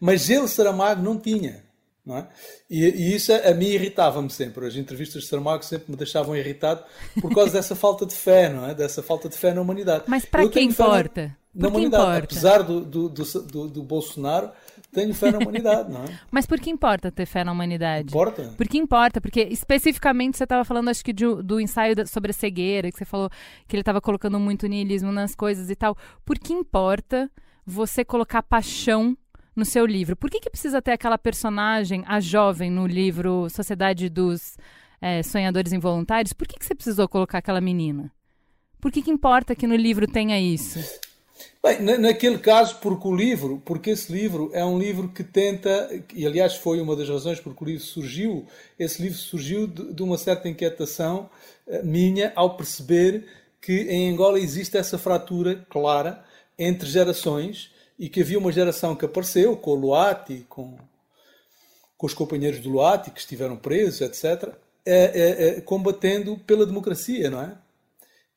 Mas ele, Saramago, não tinha. É? e, e isso a, a mim irritava-me sempre. As entrevistas de Saramago sempre me deixavam irritado por causa dessa falta de fé, não é? Dessa falta de fé na humanidade. Mas para que importa? Na, na humanidade. Importa? Apesar do, do, do, do, Bolsonaro, tenho fé na humanidade, não é? Mas por que importa ter fé na humanidade? Importa. Por que importa? Porque especificamente você estava falando, acho que de, do ensaio sobre a cegueira, que você falou que ele estava colocando muito niilismo nas coisas e tal. Por que importa você colocar paixão no seu livro. Por que, que precisa ter aquela personagem, a jovem, no livro Sociedade dos é, Sonhadores Involuntários? Por que, que você precisou colocar aquela menina? Por que, que importa que no livro tenha isso? Bem, naquele caso, porque o livro, porque esse livro é um livro que tenta, e aliás foi uma das razões porque o livro surgiu, esse livro surgiu de, de uma certa inquietação uh, minha ao perceber que em Angola existe essa fratura clara entre gerações e que havia uma geração que apareceu com o Luati, com, com os companheiros do Luati que estiveram presos, etc., é, é, é, combatendo pela democracia, não é?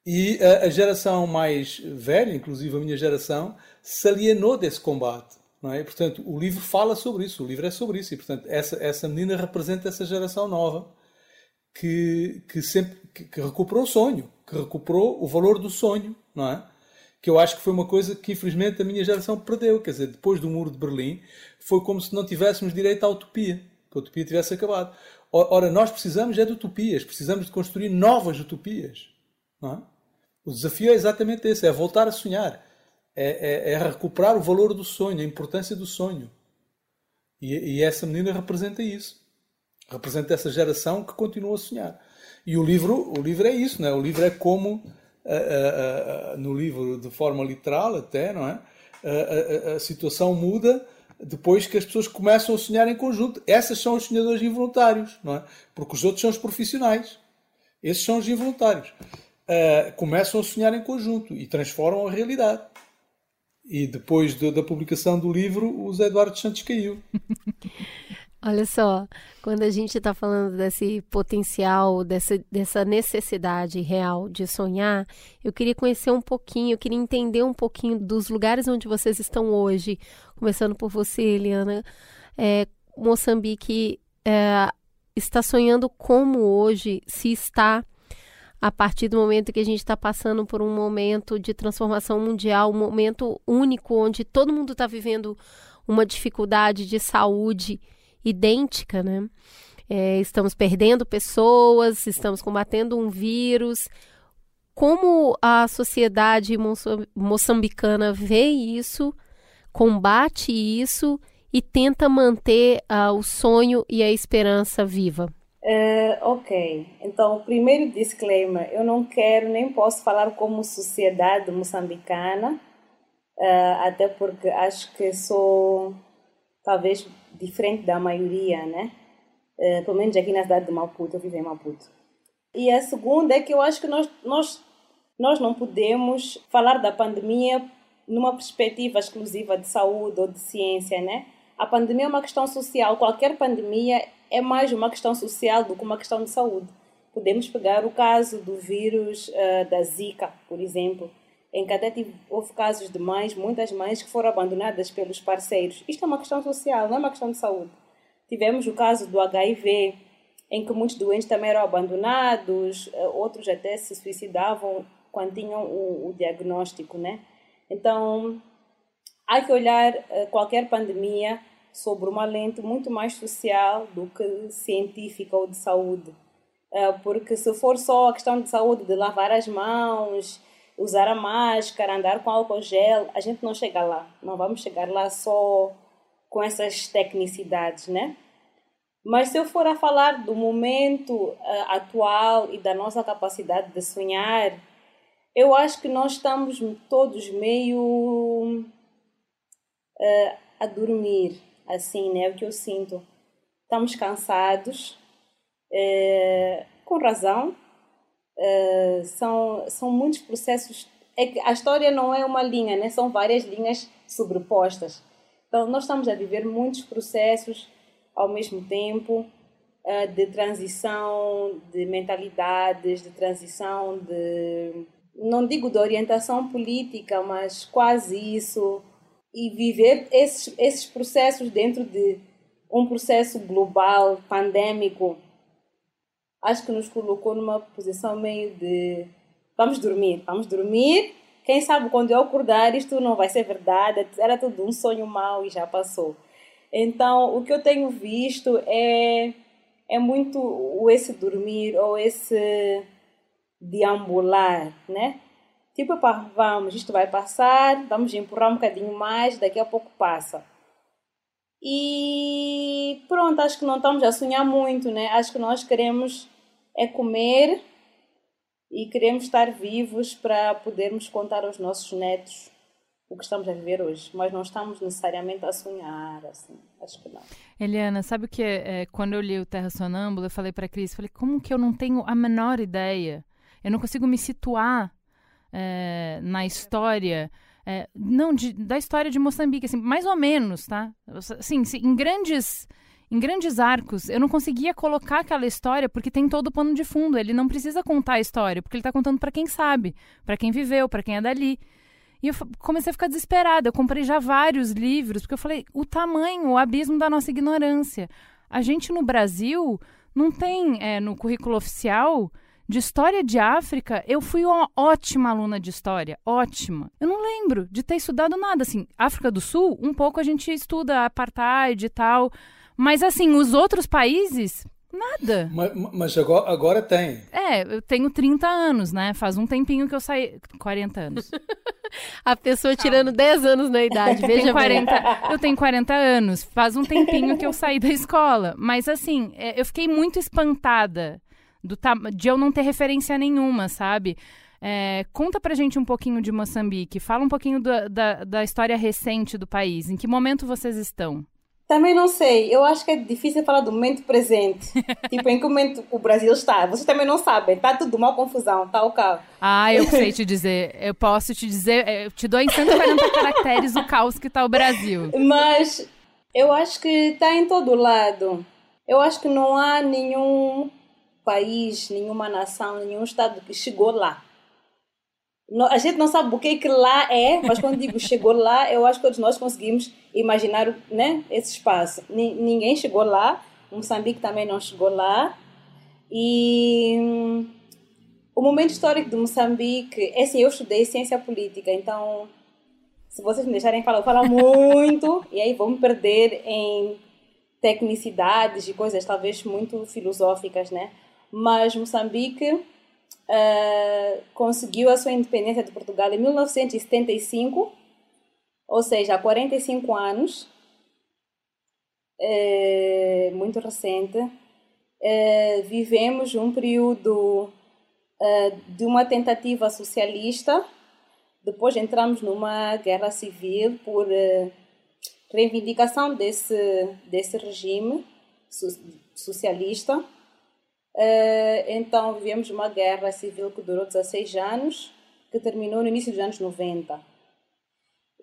E a, a, geração mais velha, inclusive a minha geração, se alienou desse combate. Não é? Portanto, o livro fala sobre isso, o livro é sobre isso. E, portanto, essa, essa menina representa essa geração nova que, que sempre que, que recuperou o sonho, que recuperou o valor do sonho, não é? Que eu acho que foi uma coisa que infelizmente a minha geração perdeu. Quer dizer, depois do muro de Berlim, foi como se não tivéssemos direito à utopia, que a utopia tivesse acabado. Ora, nós precisamos é de utopias, precisamos de construir novas utopias. É? O desafio é exatamente esse: é voltar a sonhar, é, é, é, recuperar o valor do sonho, a importância do sonho. E, e essa menina representa isso. Representa essa geração que continua a sonhar. E o livro, o livro é isso, não é? O livro é como no livro de forma literal até, não é? A, situação muda depois que as pessoas começam a sonhar em conjunto. Essas são os sonhadores involuntários, não é? Porque os outros são os profissionais. Esses são os involuntários. Uh, começam a sonhar em conjunto e transformam a realidade. E depois de, da publicação do livro, o Zé Eduardo Santos caiu. [LAUGHS] Olha só, quando a gente está falando desse potencial, dessa, dessa necessidade real de sonhar, eu queria conhecer um pouquinho, eu queria entender um pouquinho dos lugares onde vocês estão hoje, começando por você, Eliana. É, Moçambique é, está sonhando como hoje se está a partir do momento que a gente está passando por um momento de transformação mundial, um momento único onde todo mundo está vivendo uma dificuldade de saúde idêntica, né? É, estamos perdendo pessoas, estamos combatendo um vírus. Como a sociedade moçambicana vê isso, combate isso e tenta manter uh, o sonho e a esperança viva? Uh, ok, então, primeiro disclaimer: eu não quero nem posso falar como sociedade moçambicana, uh, até porque acho que sou talvez diferente da maioria, né? Uh, pelo menos aqui na cidade de Maputo, eu vivo em Maputo. E a segunda é que eu acho que nós, nós, nós não podemos falar da pandemia numa perspectiva exclusiva de saúde ou de ciência, né? A pandemia é uma questão social, qualquer pandemia é mais uma questão social do que uma questão de saúde. Podemos pegar o caso do vírus uh, da Zika, por exemplo, em que até tive, houve casos de mães, muitas mães que foram abandonadas pelos parceiros. Isto é uma questão social, não é uma questão de saúde. Tivemos o caso do HIV, em que muitos doentes também eram abandonados, eh, outros até se suicidavam quando tinham o, o diagnóstico, né? Então, há que olhar eh, qualquer pandemia sobre uma lente muito mais social do que científica ou de saúde. Eh, porque se for só a questão de saúde, de lavar as mãos, usar a máscara, andar com álcool gel, a gente não chega lá. Não vamos chegar lá só com essas tecnicidades, né? Mas se eu for a falar do momento uh, atual e da nossa capacidade de sonhar, eu acho que nós estamos todos meio uh, a dormir, assim, né? É o que eu sinto. Estamos cansados, uh, com razão, Uh, são, são muitos processos. É que a história não é uma linha, né? são várias linhas sobrepostas. Então, nós estamos a viver muitos processos ao mesmo tempo uh, de transição de mentalidades, de transição de. Não digo de orientação política, mas quase isso. E viver esses, esses processos dentro de um processo global, pandêmico, acho que nos colocou numa posição meio de vamos dormir, vamos dormir. Quem sabe quando eu acordar isto não vai ser verdade, era tudo um sonho mau e já passou. Então, o que eu tenho visto é é muito esse dormir ou esse deambular, né? Tipo, vamos, isto vai passar, vamos empurrar um bocadinho mais, daqui a pouco passa. E pronto, acho que não estamos a sonhar muito, né? Acho que nós queremos é comer e queremos estar vivos para podermos contar aos nossos netos o que estamos a viver hoje, mas não estamos necessariamente a sonhar, assim, acho que não. Eliana, sabe o que é, é quando eu li o Terra Sonâmbula, eu falei para a Cris, falei, como que eu não tenho a menor ideia? Eu não consigo me situar é, na história, é, não, de, da história de Moçambique, assim, mais ou menos, tá? Assim, em grandes em grandes arcos, eu não conseguia colocar aquela história porque tem todo o pano de fundo. Ele não precisa contar a história, porque ele está contando para quem sabe, para quem viveu, para quem é dali. E eu comecei a ficar desesperada. Eu comprei já vários livros, porque eu falei, o tamanho, o abismo da nossa ignorância. A gente no Brasil não tem é, no currículo oficial de história de África. Eu fui uma ótima aluna de história, ótima. Eu não lembro de ter estudado nada. Assim, África do Sul, um pouco a gente estuda apartheid e tal. Mas assim, os outros países, nada. Mas, mas agora, agora, tem. É, eu tenho 30 anos, né? Faz um tempinho que eu saí. 40 anos. [LAUGHS] A pessoa tirando 10 anos na idade, veja tenho 40, Eu tenho 40 anos. Faz um tempinho que eu saí da escola. Mas assim, é, eu fiquei muito espantada do de eu não ter referência nenhuma, sabe? É, conta pra gente um pouquinho de Moçambique. Fala um pouquinho da, da, da história recente do país. Em que momento vocês estão? Também não sei. Eu acho que é difícil falar do momento presente. [LAUGHS] tipo, em que momento o Brasil está. Vocês também não sabem. Está tudo uma confusão. Está o caos. Ah, eu sei [LAUGHS] te dizer. Eu posso te dizer. Eu te dou em 140 caracteres o caos que está o Brasil. Mas Eu acho que está em todo lado. Eu acho que não há nenhum país, nenhuma nação, nenhum estado que chegou lá. A gente não sabe o que, é que lá é, mas quando digo chegou lá, eu acho que todos nós conseguimos imaginar né, esse espaço. Ninguém chegou lá, Moçambique também não chegou lá. E hum, o momento histórico de Moçambique, é assim, eu estudei ciência política, então se vocês me deixarem falar, eu falo muito, [LAUGHS] e aí vou me perder em tecnicidades e coisas talvez muito filosóficas, né? Mas Moçambique uh, conseguiu a sua independência de Portugal em 1975, ou seja, há 45 anos, é, muito recente. É, vivemos um período é, de uma tentativa socialista, depois entramos numa guerra civil por reivindicação desse, desse regime socialista. Uh, então vivemos uma guerra civil que durou 16 anos, que terminou no início dos anos 90.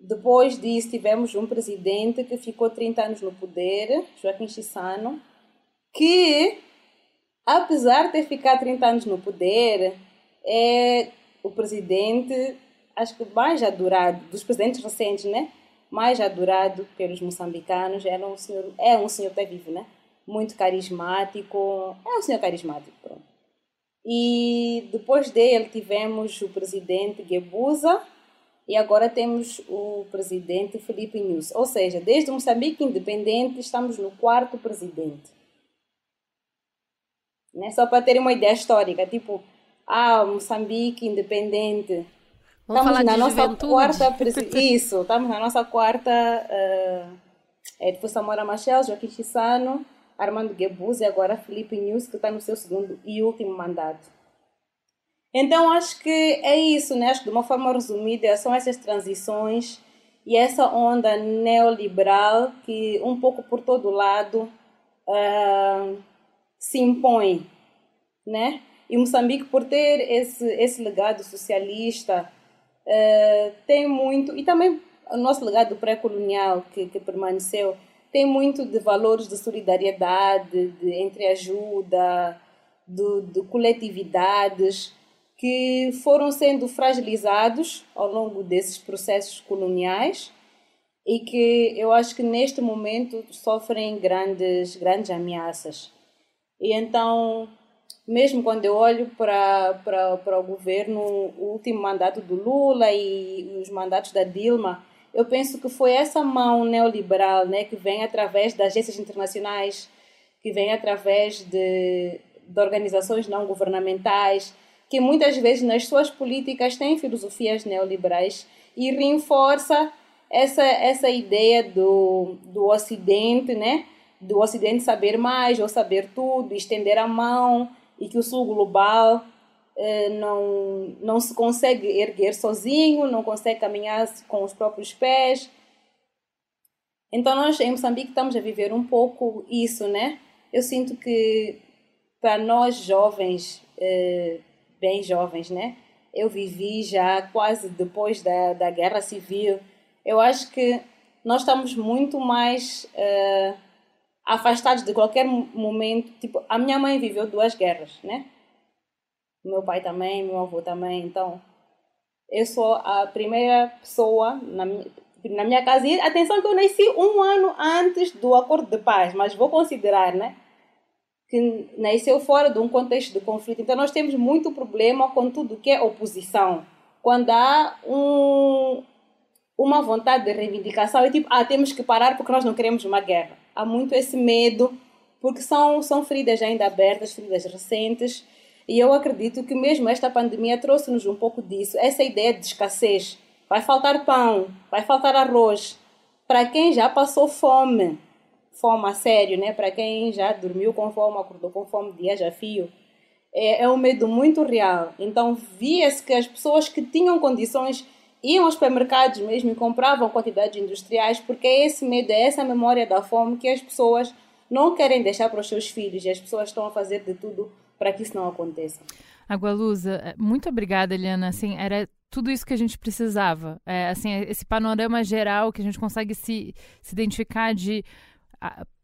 Depois disso tivemos um presidente que ficou 30 anos no poder, Joaquim Chissano, que apesar de ter ficado 30 anos no poder, é o presidente, acho que mais adorado, dos presidentes recentes, né? Mais adorado pelos moçambicanos, era um senhor, é um senhor até vivo, né? Muito carismático. É um senhor carismático, pronto. E depois dele tivemos o presidente Gebuza e agora temos o presidente Felipe News. Ou seja, desde Moçambique independente estamos no quarto presidente. Né? Só para terem uma ideia histórica, tipo, ah, Moçambique independente. Vamos estamos na nossa juventude. quarta isso, estamos na nossa quarta uh, é, depois Samora Machel, Joaquim Chissano, Armando Guebus e agora Felipe News, que está no seu segundo e último mandato. Então acho que é isso, né? Acho que de uma forma resumida são essas transições e essa onda neoliberal que um pouco por todo lado uh, se impõe, né? E Moçambique, por ter esse, esse legado socialista, uh, tem muito, e também o nosso legado pré-colonial que, que permaneceu, tem muito de valores de solidariedade, de entreajuda, de, de coletividades que foram sendo fragilizados ao longo desses processos coloniais e que eu acho que neste momento sofrem grandes, grandes ameaças. E então, mesmo quando eu olho para, para, para o governo, o último mandato do Lula e os mandatos da Dilma, eu penso que foi essa mão neoliberal né, que vem através das agências internacionais, que vem através de, de organizações não governamentais, que muitas vezes nas suas políticas têm filosofias neoliberais e reforça essa, essa ideia do, do Ocidente, né? do Ocidente saber mais ou saber tudo, estender a mão e que o Sul global não, não se consegue erguer sozinho, não consegue caminhar com os próprios pés. Então nós em Moçambique estamos a viver um pouco isso, né? Eu sinto que para nós jovens, eh, bem jovens, né? Eu vivi já quase depois da, da guerra civil. Eu acho que nós estamos muito mais uh, afastados de qualquer momento. Tipo, a minha mãe viveu duas guerras, né? Meu pai também, meu avô também. Então, eu sou a primeira pessoa na minha, na minha casa. E atenção que eu nasci um ano antes do acordo de paz, mas vou considerar, né? Que nasceu fora de um contexto de conflito. Então, nós temos muito problema com tudo que é oposição. Quando há um, uma vontade de reivindicação, é tipo, ah, temos que parar porque nós não queremos uma guerra. Há muito esse medo, porque são, são feridas ainda abertas, feridas recentes e eu acredito que mesmo esta pandemia trouxe-nos um pouco disso, essa ideia de escassez. Vai faltar pão, vai faltar arroz. Para quem já passou fome, fome a sério, né? Para quem já dormiu com fome, acordou com fome, dias a fio, é, é um medo muito real. Então via-se que as pessoas que tinham condições iam aos supermercados mesmo e compravam quantidades industriais, porque é esse medo, é essa memória da fome que as pessoas não querem deixar para os seus filhos e as pessoas estão a fazer de tudo para que isso não aconteça. Agualusa, eh, muito obrigada, Eliana. Assim, era tudo isso que a gente precisava. É, assim, esse panorama geral que a gente consegue se, se identificar de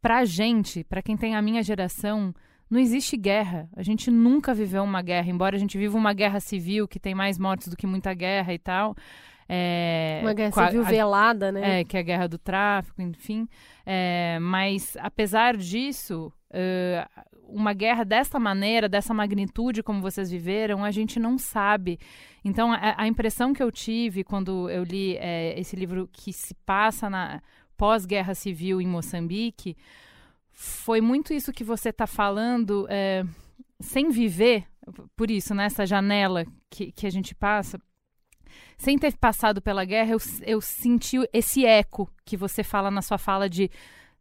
para a gente, para quem tem a minha geração, não existe guerra. A gente nunca viveu uma guerra, embora a gente viva uma guerra civil que tem mais mortes do que muita guerra e tal. É, uma guerra civil a, velada, né? É, que é a guerra do tráfico, enfim. É, mas, apesar disso, uh, uma guerra dessa maneira, dessa magnitude como vocês viveram, a gente não sabe. Então, a, a impressão que eu tive quando eu li é, esse livro que se passa na pós-guerra civil em Moçambique foi muito isso que você está falando, é, sem viver, por isso, nessa janela que, que a gente passa, sem ter passado pela guerra, eu, eu senti esse eco que você fala na sua fala de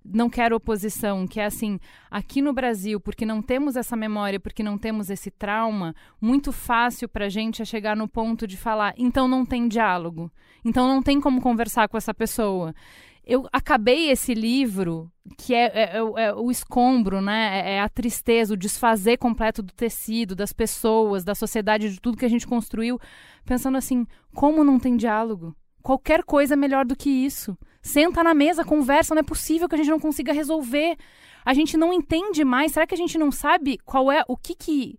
não quero oposição, que é assim, aqui no Brasil, porque não temos essa memória, porque não temos esse trauma, muito fácil para a gente é chegar no ponto de falar, então não tem diálogo, então não tem como conversar com essa pessoa eu acabei esse livro, que é, é, é, é o escombro, né? É, é, a tristeza, o desfazer completo do tecido, das pessoas, da sociedade, de tudo que a gente construiu, pensando assim: como não tem diálogo? Qualquer coisa é melhor do que isso. Senta na mesa, conversa, não é possível que a gente não consiga resolver. A gente não entende mais. Será que a gente não sabe qual é o que que.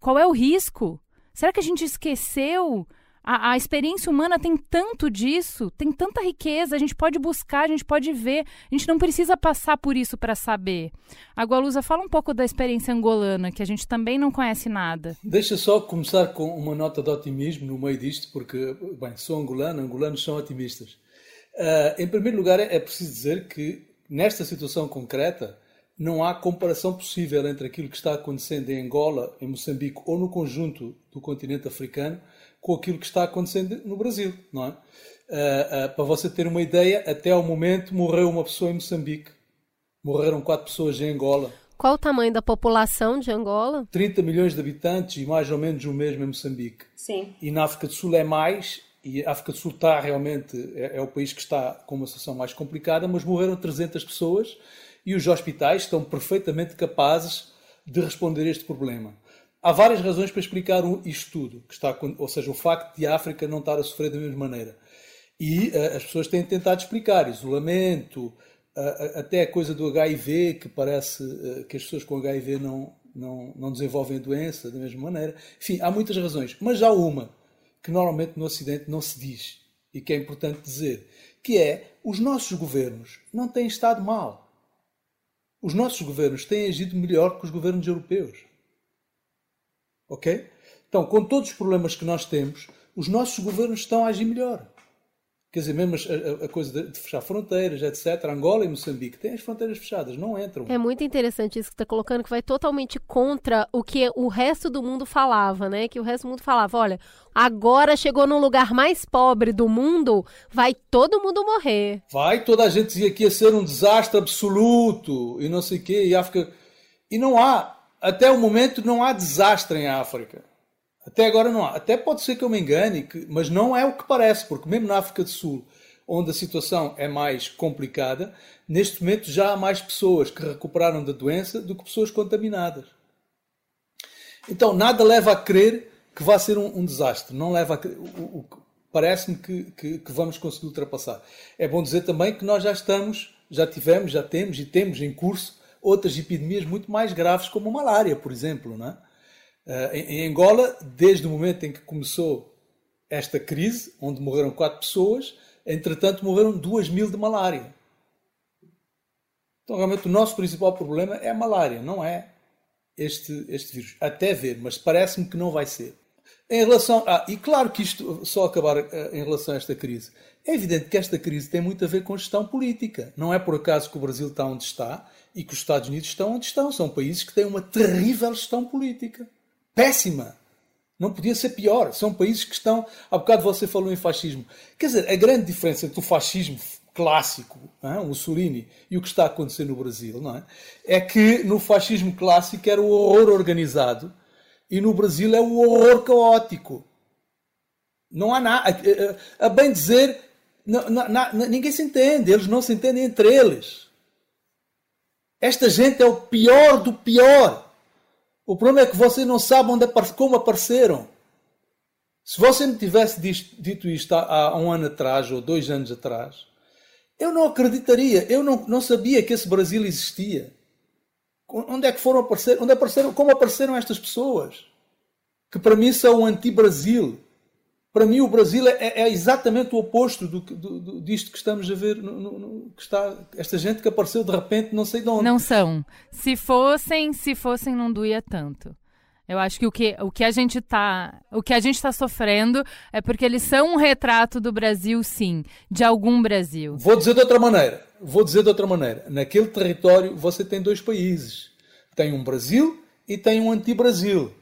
qual é o risco? Será que a gente esqueceu? A, a, experiência humana tem tanto disso, tem tanta riqueza, a gente pode buscar, a gente pode ver, a gente não precisa passar por isso para saber. A Gualusa, fala um pouco da experiência angolana, que a gente também não conhece nada. Deixa só começar com uma nota de otimismo no meio disto, porque, bem, sou angolano, angolanos são otimistas. Uh, em primeiro lugar, é preciso dizer que, nesta situação concreta, não há comparação possível entre aquilo que está acontecendo em Angola, em Moçambique ou no conjunto do continente africano com aquilo que está acontecendo no Brasil, não é? Uh, uh, para você ter uma ideia, até ao momento morreu uma pessoa em Moçambique, morreram quatro pessoas em Angola. Qual o tamanho da população de Angola? 30 milhões de habitantes e mais ou menos o mesmo em Moçambique. Sim. E na África do Sul é mais, e a África do Sul está realmente, é, é o país que está com uma situação mais complicada, mas morreram 300 pessoas e os hospitais estão perfeitamente capazes de responder a este problema. Há várias razões para explicar isto tudo, que está, ou seja, o facto de a África não estar a sofrer da mesma maneira. E uh, as pessoas têm tentado explicar isolamento, uh, até a coisa do HIV, que parece uh, que as pessoas com HIV não, não, não desenvolvem a doença da mesma maneira. Enfim, há muitas razões, mas há uma que normalmente no Ocidente não se diz e que é importante dizer, que é os nossos governos não têm estado mal. Os nossos governos têm agido melhor que os governos europeus. Ok? Então, com todos os problemas que nós temos, os nossos governos estão a agir melhor. Quer dizer, mesmo a, a coisa de, fechar fronteiras, etc. Angola e Moçambique têm as fronteiras fechadas, não entram. É muito interessante isso que está colocando, que vai totalmente contra o que o resto do mundo falava, né? Que o resto do mundo falava, olha, agora chegou no lugar mais pobre do mundo, vai todo mundo morrer. Vai, toda a gente dizia que ia ser um desastre absoluto e não sei o quê, e África... E não há até o momento não há desastre em África. Até agora não há. Até pode ser que eu me engane, mas não é o que parece, porque mesmo na África do Sul, onde a situação é mais complicada, neste momento já há mais pessoas que recuperaram da doença do que pessoas contaminadas. Então nada leva a crer que vai ser um, um desastre. Não leva Parece-me que, que, que vamos conseguir ultrapassar. É bom dizer também que nós já estamos, já tivemos, já temos e temos em curso outras epidemias muito mais graves, como a malária, por exemplo. Não é? Eh, em Angola, desde o momento em que começou esta crise, onde morreram quatro pessoas, entretanto morreram duas mil de malária. Então, realmente, o nosso principal problema é a malária, não é este, este vírus. Até ver, mas parece-me que não vai ser. Em relação. Ah, e claro que isto, só acabar eh, em relação a esta crise. É evidente que esta crise tem muito a ver com gestão política. Não é por acaso que o Brasil está onde está e que os Estados Unidos estão onde estão. São países que têm uma terrível gestão política. Péssima. Não podia ser pior. São países que estão. Há bocado você falou em fascismo. Quer dizer, a grande diferença entre o fascismo clássico, é? o Mussolini, e o que está a acontecer no Brasil, não é? É que no fascismo clássico era o horror organizado e no Brasil é o horror caótico. Não há nada. A bem dizer, não, não, ninguém se entende. Eles não se entendem entre eles. Esta gente é o pior do pior. O problema é que você não sabe onde, como apareceram. Se você me tivesse dito isto há, um ano atrás ou dois anos atrás, eu não acreditaria. Eu não, não sabia que esse Brasil existia. Onde é que foram aparecer? Onde apareceram? Como apareceram estas pessoas? Que para mim são anti-Brasil. Para mim, o Brasil é, é exatamente o oposto do, do, do, disto que estamos a ver. No, no, que está, esta gente que apareceu de repente, não sei de onde. Não são. Se fossem, se fossem, não doía tanto. Eu acho que o que, o que a gente está o que a gente está sofrendo é porque eles são um retrato do Brasil, sim, de algum Brasil. Vou dizer de outra maneira. Vou dizer de outra maneira. Naquele território você tem dois países. Tem um Brasil e tem um anti-Brasil,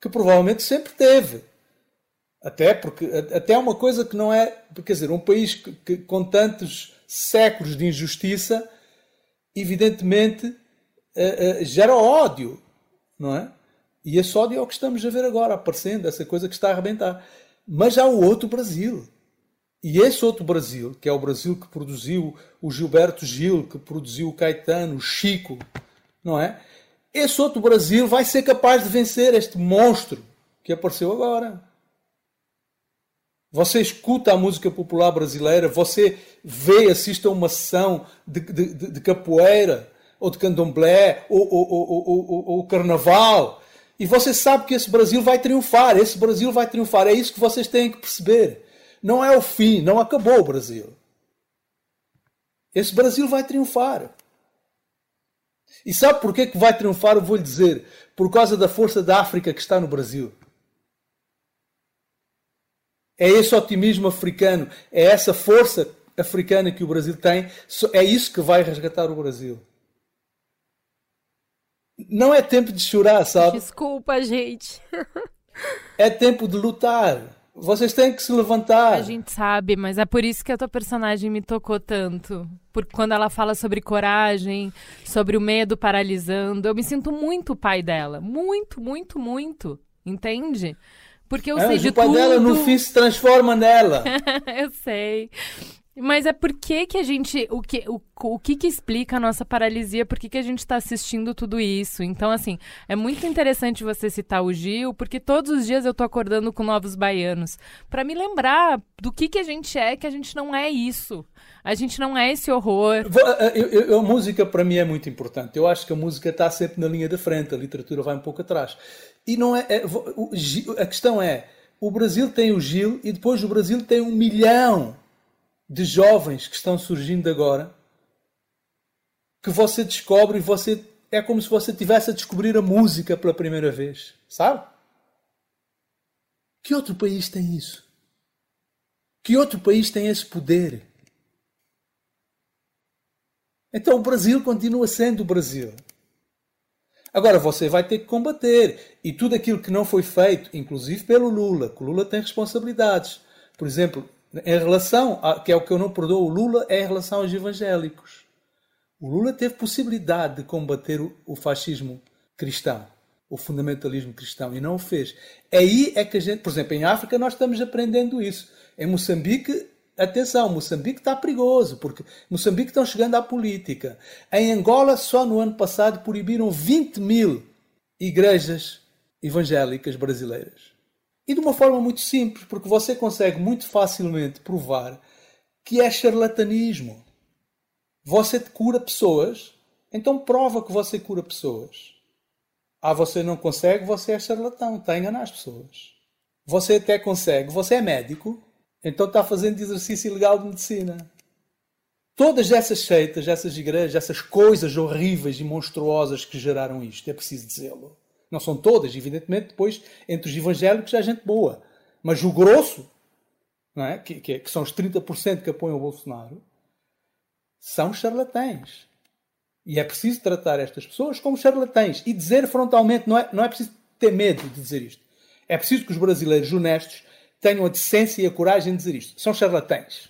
que provavelmente sempre teve. Até porque até é uma coisa que não é, quer dizer, um país que, que com tantos séculos de injustiça, evidentemente uh, uh, gera ódio, não é? E esse ódio é o que estamos a ver agora, aparecendo, essa coisa que está a arrebentar. Mas há o outro Brasil. E esse outro Brasil, que é o Brasil que produziu o Gilberto Gil, que produziu o Caetano, o Chico, não é? Esse outro Brasil vai ser capaz de vencer este monstro que apareceu agora. Você escuta a música popular brasileira, você vê, assiste a uma sessão de, de, de capoeira, ou de candomblé, ou, ou, carnaval, e você sabe que esse Brasil vai triunfar, esse Brasil vai triunfar. É isso que vocês têm que perceber. Não é o fim, não acabou o Brasil. Esse Brasil vai triunfar. E sabe por que vai triunfar? Eu vou lhe dizer. Por causa da força da África que está no Brasil. É esse otimismo africano, é essa força africana que o Brasil tem, é isso que vai resgatar o Brasil. Não é tempo de chorar, sabe? Desculpa, gente. é tempo de lutar. Vocês têm que se levantar. A gente sabe, mas é por isso que a tua personagem me tocou tanto. Porque quando ela fala sobre coragem, sobre o medo paralisando, eu me sinto muito o pai dela. Muito, muito, muito. Entende? Porque eu é, sei de tudo. dela no fim se transforma nela. [LAUGHS] eu sei. Mas é por que que a gente, o que, o, o que que explica a nossa paralisia, por que que a gente está assistindo tudo isso? Então, assim, é muito interessante você citar o Gil, porque todos os dias eu tô acordando com novos baianos, para me lembrar do que que a gente é, que a gente não é isso. A gente não é esse horror. Eu, eu, a música para mim é muito importante. Eu acho que a música está sempre na linha da frente, a literatura vai um pouco atrás. E não é, é o, a questão é, o Brasil tem o Gil e depois o Brasil tem um milhão de jovens que estão surgindo agora que você descobre e você é como se você estivesse a descobrir a música pela primeira vez, sabe? Que outro país tem isso? Que outro país tem esse poder? Então o Brasil continua sendo o Brasil. Agora você vai ter que combater. E tudo aquilo que não foi feito, inclusive pelo Lula, que o Lula tem responsabilidades. Por exemplo, em relação, a, que é o que eu não perdoo o Lula, é em relação aos evangélicos. O Lula teve possibilidade de combater o, o fascismo cristão, o fundamentalismo cristão, e não o fez. Aí é que a gente, por exemplo, em África nós estamos aprendendo isso. Em Moçambique, atenção, Moçambique está perigoso, porque Moçambique estão chegando à política. Em Angola, só no ano passado, proibiram 20 mil igrejas evangélicas brasileiras. E de uma forma muito simples, porque você consegue muito facilmente provar que é charlatanismo. Você cura pessoas, então prova que você cura pessoas. Ah, você não consegue, você é charlatão, está a enganar as pessoas. Você até consegue, você é médico, então está fazendo exercício ilegal de medicina. Todas essas seitas, essas igrejas, essas coisas horríveis e monstruosas que geraram isto, é preciso dizê-lo. Não são todas, evidentemente, depois entre os evangélicos há gente boa. Mas o grosso, não é? que, que, que são os 30% que apoiam o Bolsonaro, são charlatães. E é preciso tratar estas pessoas como charlatães e dizer frontalmente, não é, não é preciso ter medo de dizer isto. É preciso que os brasileiros honestos tenham a decência e a coragem de dizer isto. São charlatães.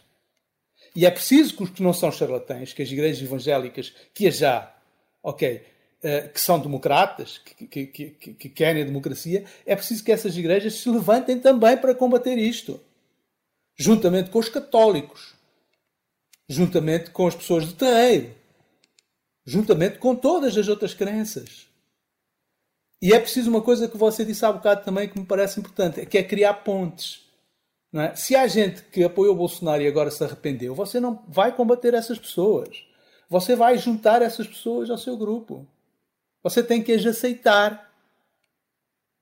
E é preciso que os que não são charlatães, que as igrejas evangélicas, que já, ok, eh, que são democratas, que, que, que, que, querem a democracia, é preciso que essas igrejas se levantem também para combater isto. Juntamente com os católicos, juntamente com as pessoas de terreiro, juntamente com todas as outras crenças. E é preciso uma coisa que você disse há bocado também que me parece importante, que é criar pontes. É? Se há gente que apoiou Bolsonaro e agora se arrependeu, você não vai combater essas pessoas. Você vai juntar essas pessoas ao seu grupo. Você tem que as aceitar.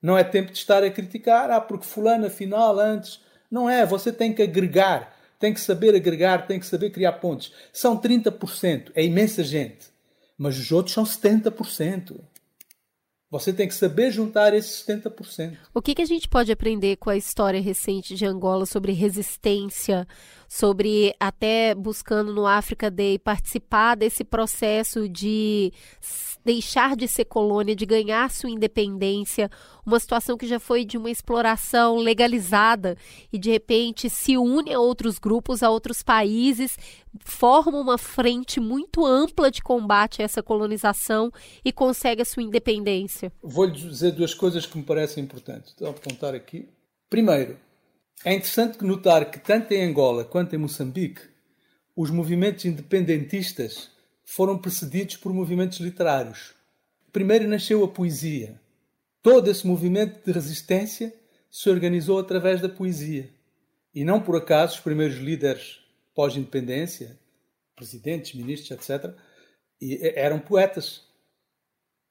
Não é tempo de estar a criticar, ah, porque fulano afinal antes. Não é, você tem que agregar, tem que saber agregar, tem que saber criar pontes. São 30%, é imensa gente. Mas os outros são 70%. Você tem que saber juntar esses 70%. O que, que a gente pode aprender com a história recente de Angola sobre resistência, sobre até buscando no África Day participar desse processo de deixar de ser colônia, de ganhar sua independência, uma situação que já foi de uma exploração legalizada e de repente se une a outros grupos, a outros países, forma uma frente muito ampla de combate a essa colonização e consegue a sua independência. Vou-lhe dizer duas coisas que me parecem importantes. A apontar aqui. Primeiro, é interessante notar que tanto em Angola quanto em Moçambique, os movimentos independentistas foram precedidos por movimentos literários. Primeiro nasceu a poesia. Todo esse movimento de resistência se organizou através da poesia. E não por acaso os primeiros líderes pós-independência, presidentes, ministros, etc., eram poetas.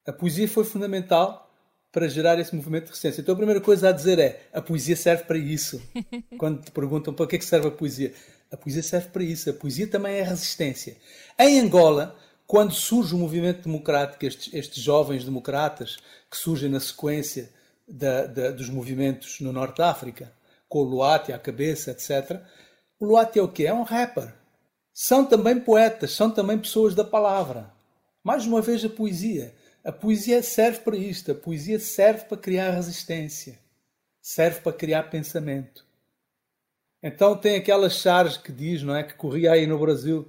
A poesia foi fundamental para gerar esse movimento de resistência. Então a primeira coisa a dizer é a poesia serve para isso. [LAUGHS] Quando te perguntam para que, é que serve a poesia, a poesia serve para isso. A poesia também é resistência. Em Angola, quando surge o movimento democrático, estes, estes jovens democratas que surgem na sequência da, da, dos movimentos no Norte da África, com o Luati à cabeça, etc. O Luati é o quê? É um rapper. São também poetas, são também pessoas da palavra. Mais uma vez a poesia. A poesia serve para isto. A poesia serve para criar resistência. Serve para criar pensamento. Então tem aquelas charges que diz, não é? Que corria aí no Brasil,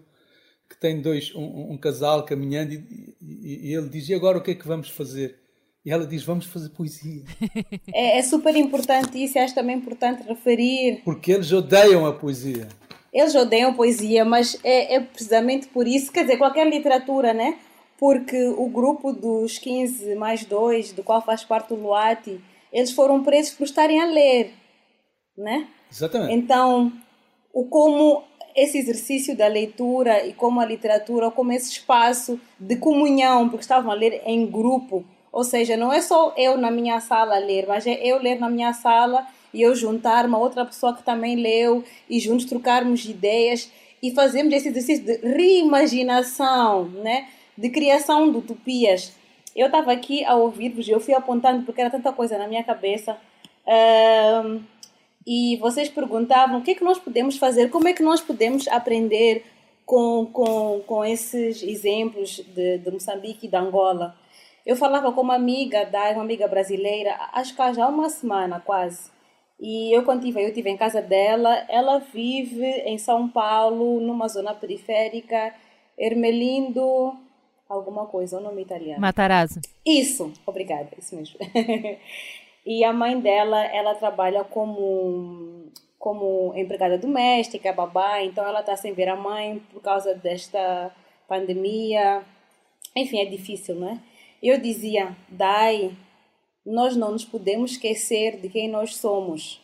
que tem dois, um, um casal caminhando e, e, e, ele diz: E agora o que é que vamos fazer? E ela diz: Vamos fazer poesia. [LAUGHS] É, é super importante isso, acho também importante referir. Porque eles odeiam a poesia. Eles odeiam a poesia, mas é, é precisamente por isso, quer dizer, qualquer literatura, né? Porque o grupo dos 15 mais 2, do qual faz parte o Luati, eles foram presos por estarem a ler, né? Exatamente. Então, o como esse exercício da leitura e como a literatura, como esse espaço de comunhão, porque estavam a ler em grupo, ou seja, não é só eu na minha sala ler, mas é eu ler na minha sala e eu juntar uma outra pessoa que também leu e juntos trocarmos ideias e fazermos esse exercício de reimaginação, né? De criação de utopias. Eu estava aqui a ouvir-vos eu fui apontando porque era tanta coisa na minha cabeça. E vocês perguntavam o que é que nós podemos fazer, como é que nós podemos aprender com, com, com esses exemplos de, de Moçambique e de Angola. Eu falava com uma amiga, da, uma amiga brasileira, acho que há uma semana quase. E eu quando tive, eu tive em casa dela, ela vive em São Paulo, numa zona periférica, Ermelindo, alguma coisa, o nome italiano. Matarazzo. Isso, obrigada, isso mesmo. [LAUGHS] E a mãe dela, ela trabalha como, como empregada doméstica, babá, então ela está sem ver a mãe por causa desta pandemia. Enfim, é difícil, não é? Eu dizia, Dai, nós não nos podemos esquecer de quem nós somos.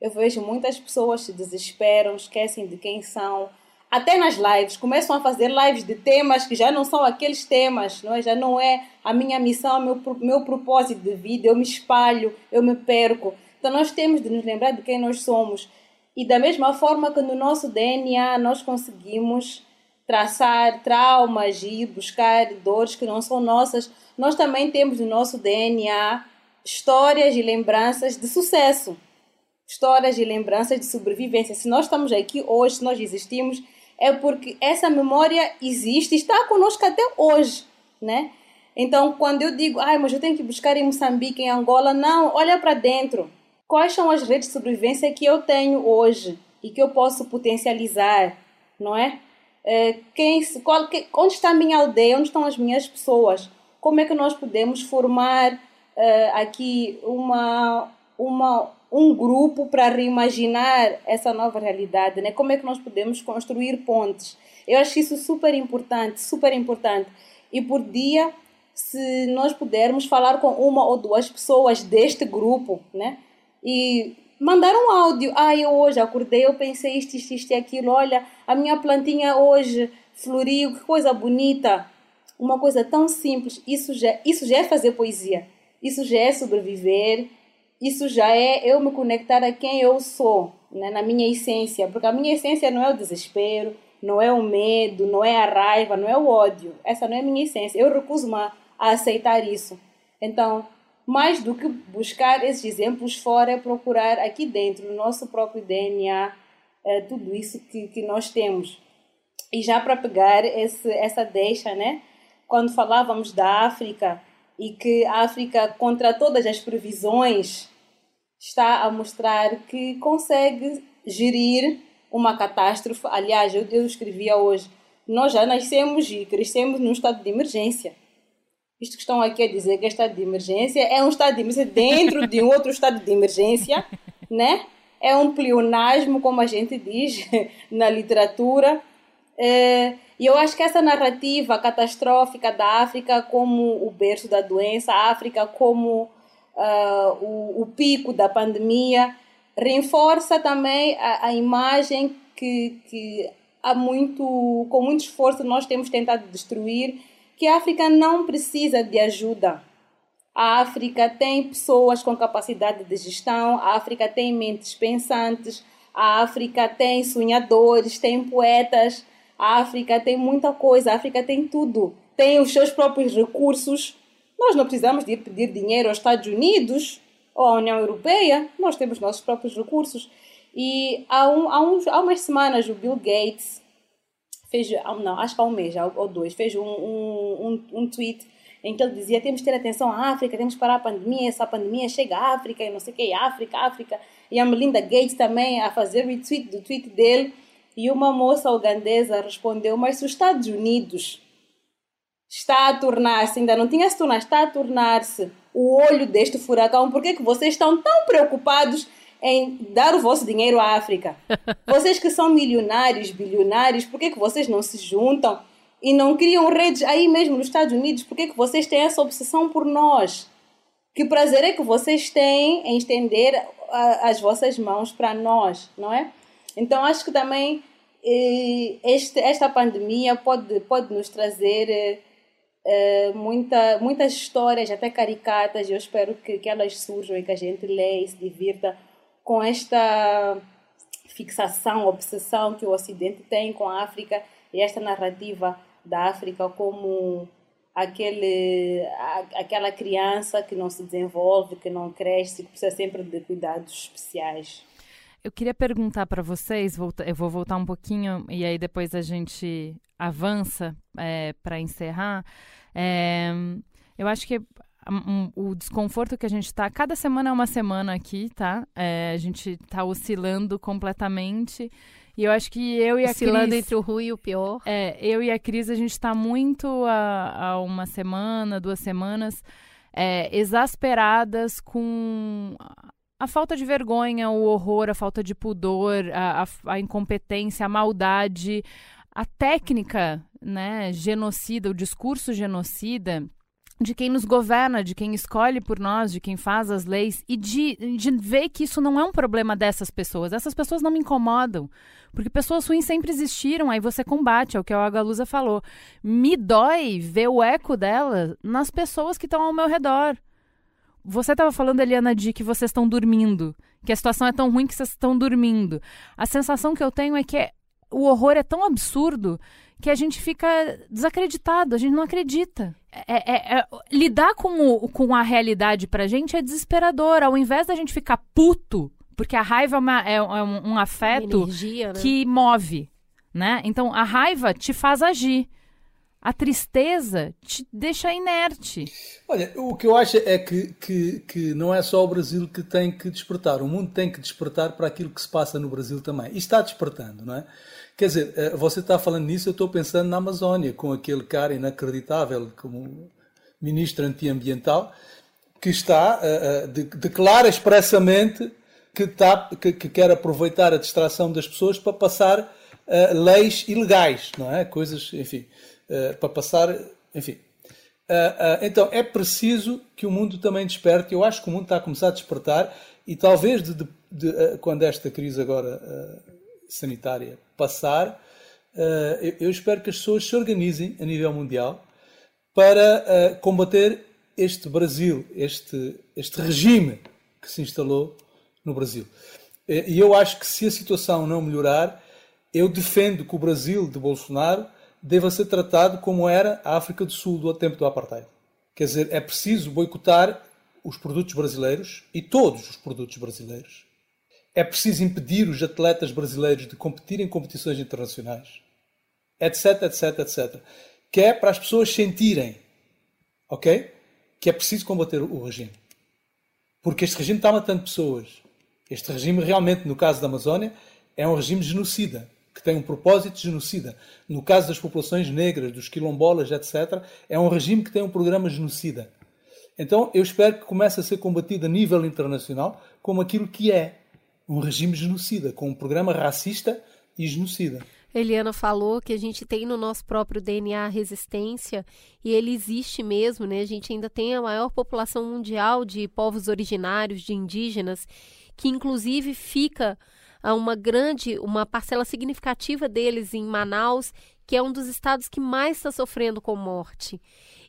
Eu vejo muitas pessoas se desesperam, esquecem de quem são, até nas lives, começam a fazer lives de temas que já não são aqueles temas, não é? já não é a minha missão, meu, meu propósito de vida, eu me espalho, eu me perco. Então nós temos de nos lembrar de quem nós somos. E da mesma forma que no nosso DNA nós conseguimos traçar traumas e buscar dores que não são nossas, nós também temos no nosso DNA histórias e lembranças de sucesso, histórias e lembranças de sobrevivência. Se nós estamos aqui hoje, se nós existimos, é porque essa memória existe e está conosco até hoje, né? Então, quando eu digo, ai, mas eu tenho que buscar em Moçambique, em Angola, não, olha para dentro. Quais são as redes de sobrevivência que eu tenho hoje e que eu posso potencializar, não é? é quem, qual, que, onde está a minha aldeia? Onde estão as minhas pessoas? Como é que nós podemos formar é, aqui uma, uma um grupo para reimaginar essa nova realidade, né? Como é que nós podemos construir pontes? Eu acho isso super importante, super importante. E por dia se nós pudermos falar com uma ou duas pessoas deste grupo, né? E mandar um áudio. Ah, eu hoje acordei, eu pensei isto, isto, isto e aquilo. Olha, a minha plantinha hoje floriu, que coisa bonita. Uma coisa tão simples. Isso já, isso já é fazer poesia. Isso já é sobreviver. Isso já é eu me conectar a quem eu sou, né? na minha essência. Porque a minha essência não é o desespero, não é o medo, não é a raiva, não é o ódio. Essa não é a minha essência. Eu recuso-me a aceitar isso. Então, mais do que buscar esses exemplos fora, é procurar aqui dentro, no nosso próprio DNA, é, tudo isso que, que nós temos. E já para pegar esse, essa deixa, né? quando falávamos da África e que a África, contra todas as previsões, está a mostrar que consegue gerir uma catástrofe. Aliás, eu, eu escrevia hoje, nós já nascemos e crescemos num estado de emergência. Isto que estão aqui a dizer que é estado de emergência é um estado de emergência dentro de um outro estado de emergência, né? É um pleonasmo, como a gente diz [LAUGHS] na literatura. É, e eu acho que essa narrativa catastrófica da África como o berço da doença, a África como uh, o, o, pico da pandemia, reforça também a, a imagem que, que há muito, com muito esforço nós temos tentado destruir que a África não precisa de ajuda. A África tem pessoas com capacidade de gestão, a África tem mentes pensantes, a África tem sonhadores, tem poetas, a África tem muita coisa, a África tem tudo. Tem os seus próprios recursos. Nós não precisamos de pedir dinheiro aos Estados Unidos ou à União Europeia, nós temos nossos próprios recursos. E há, um, há, uns, há umas semanas o Bill Gates fez, não, acho que há um mês ou dois, fez um, um, um, um tweet em que ele dizia temos que ter atenção à África, temos que parar a pandemia, essa pandemia chega à África e não sei o que, África, África. E a Melinda Gates também a fazer retweet do tweet dele. E uma moça ugandesa respondeu, mas se os Estados Unidos está a tornar-se, ainda não tinha se tornado, está a tornar-se o olho deste furacão, por que, que vocês estão tão preocupados em dar o vosso dinheiro à África. [LAUGHS] Vocês que são milionários, bilionários, por que, que vocês não se juntam e não criam redes aí mesmo nos Estados Unidos? Por que, que vocês têm essa obsessão por nós? Que prazer é que vocês têm em estender a, as vossas mãos para nós, não é? Então acho que também eh, este, esta pandemia pode, pode nos trazer eh, muita, muitas histórias, até caricatas, e eu espero que, que elas surjam e que a gente leia e se divirta com esta fixação, obsessão que o Ocidente tem com a África e esta narrativa da África como aquele, aquela criança que não se desenvolve, que não cresce, que precisa sempre de cuidados especiais. Eu queria perguntar para vocês, eu vou voltar um pouquinho e aí depois a gente avança é, para encerrar. É, eu acho que um, o desconforto que a gente está. Cada semana é uma semana aqui, tá? É, a gente está oscilando completamente. E eu acho que eu e a Oscilando Cris... entre o ruim e o pior. É, eu e a Cris, a gente está muito há, uma semana, duas semanas, é, exasperadas com a falta de vergonha, o horror, a falta de pudor, a, a, a incompetência, a maldade, a técnica né, genocida, o discurso genocida de quem nos governa, de quem escolhe por nós, de quem faz as leis e de, de ver que isso não é um problema dessas pessoas. Essas pessoas não me incomodam, porque pessoas ruins sempre existiram, aí você combate, é o que a Galusa falou. Me dói ver o eco dela nas pessoas que estão ao meu redor. Você estava falando, Eliana, de que vocês estão dormindo, que a situação é tão ruim que vocês estão dormindo. A sensação que eu tenho é que é, o horror é tão absurdo que a gente fica desacreditado, a gente não acredita. É, é, é, lidar com, o, com a realidade pra gente é desesperador. Ao invés da gente ficar puto, porque a raiva é, uma, é, é um, um, afeto energia, né? que move, né? Então a raiva te faz agir. A tristeza te deixa inerte. Olha, o que eu acho é que, que, que não é só o Brasil que tem que despertar. O mundo tem que despertar para aquilo que se passa no Brasil também. E está despertando, não é? Quer dizer, eh, você está falando nisso, eu estou pensando na Amazónia, com aquele cara inacreditável como ministro antiambiental, que está, uh, de, declara expressamente que, está, que, que, quer aproveitar a distração das pessoas para passar leis ilegais, não é? Coisas, enfim, uh, para passar, enfim. Uh, então, é preciso que o mundo também desperte. Eu acho que o mundo está a começar a despertar e talvez de, de, de, quando esta crise agora sanitária passar, eu, eu, espero que as pessoas se organizem a nível mundial para combater este Brasil, este, este regime que se instalou no Brasil. E eu acho que se a situação não melhorar, eu defendo que o Brasil de Bolsonaro deva ser tratado como era a África do Sul do tempo do apartheid. Quer dizer, é preciso boicotar os produtos brasileiros e todos os produtos brasileiros. É preciso impedir os atletas brasileiros de competir em competições internacionais, etc, etc, etc. Que é para as pessoas sentirem, ok? Que é preciso combater o regime. Porque este regime está matando pessoas. Este regime, realmente, no caso da Amazónia, é um regime genocida que tem um propósito genocida. No caso das populações negras, dos quilombolas, etc., é um regime que tem um programa genocida. Então eu espero que comece a ser combatido a nível internacional como aquilo que é um regime genocida, com um programa racista e genocida. Eliana falou que a gente tem no nosso próprio DNA resistência e ele existe mesmo, né? A gente ainda tem a maior população mundial de povos originários, de indígenas, que inclusive fica uma grande, uma parcela significativa deles em Manaus, que é um dos estados que mais está sofrendo com morte.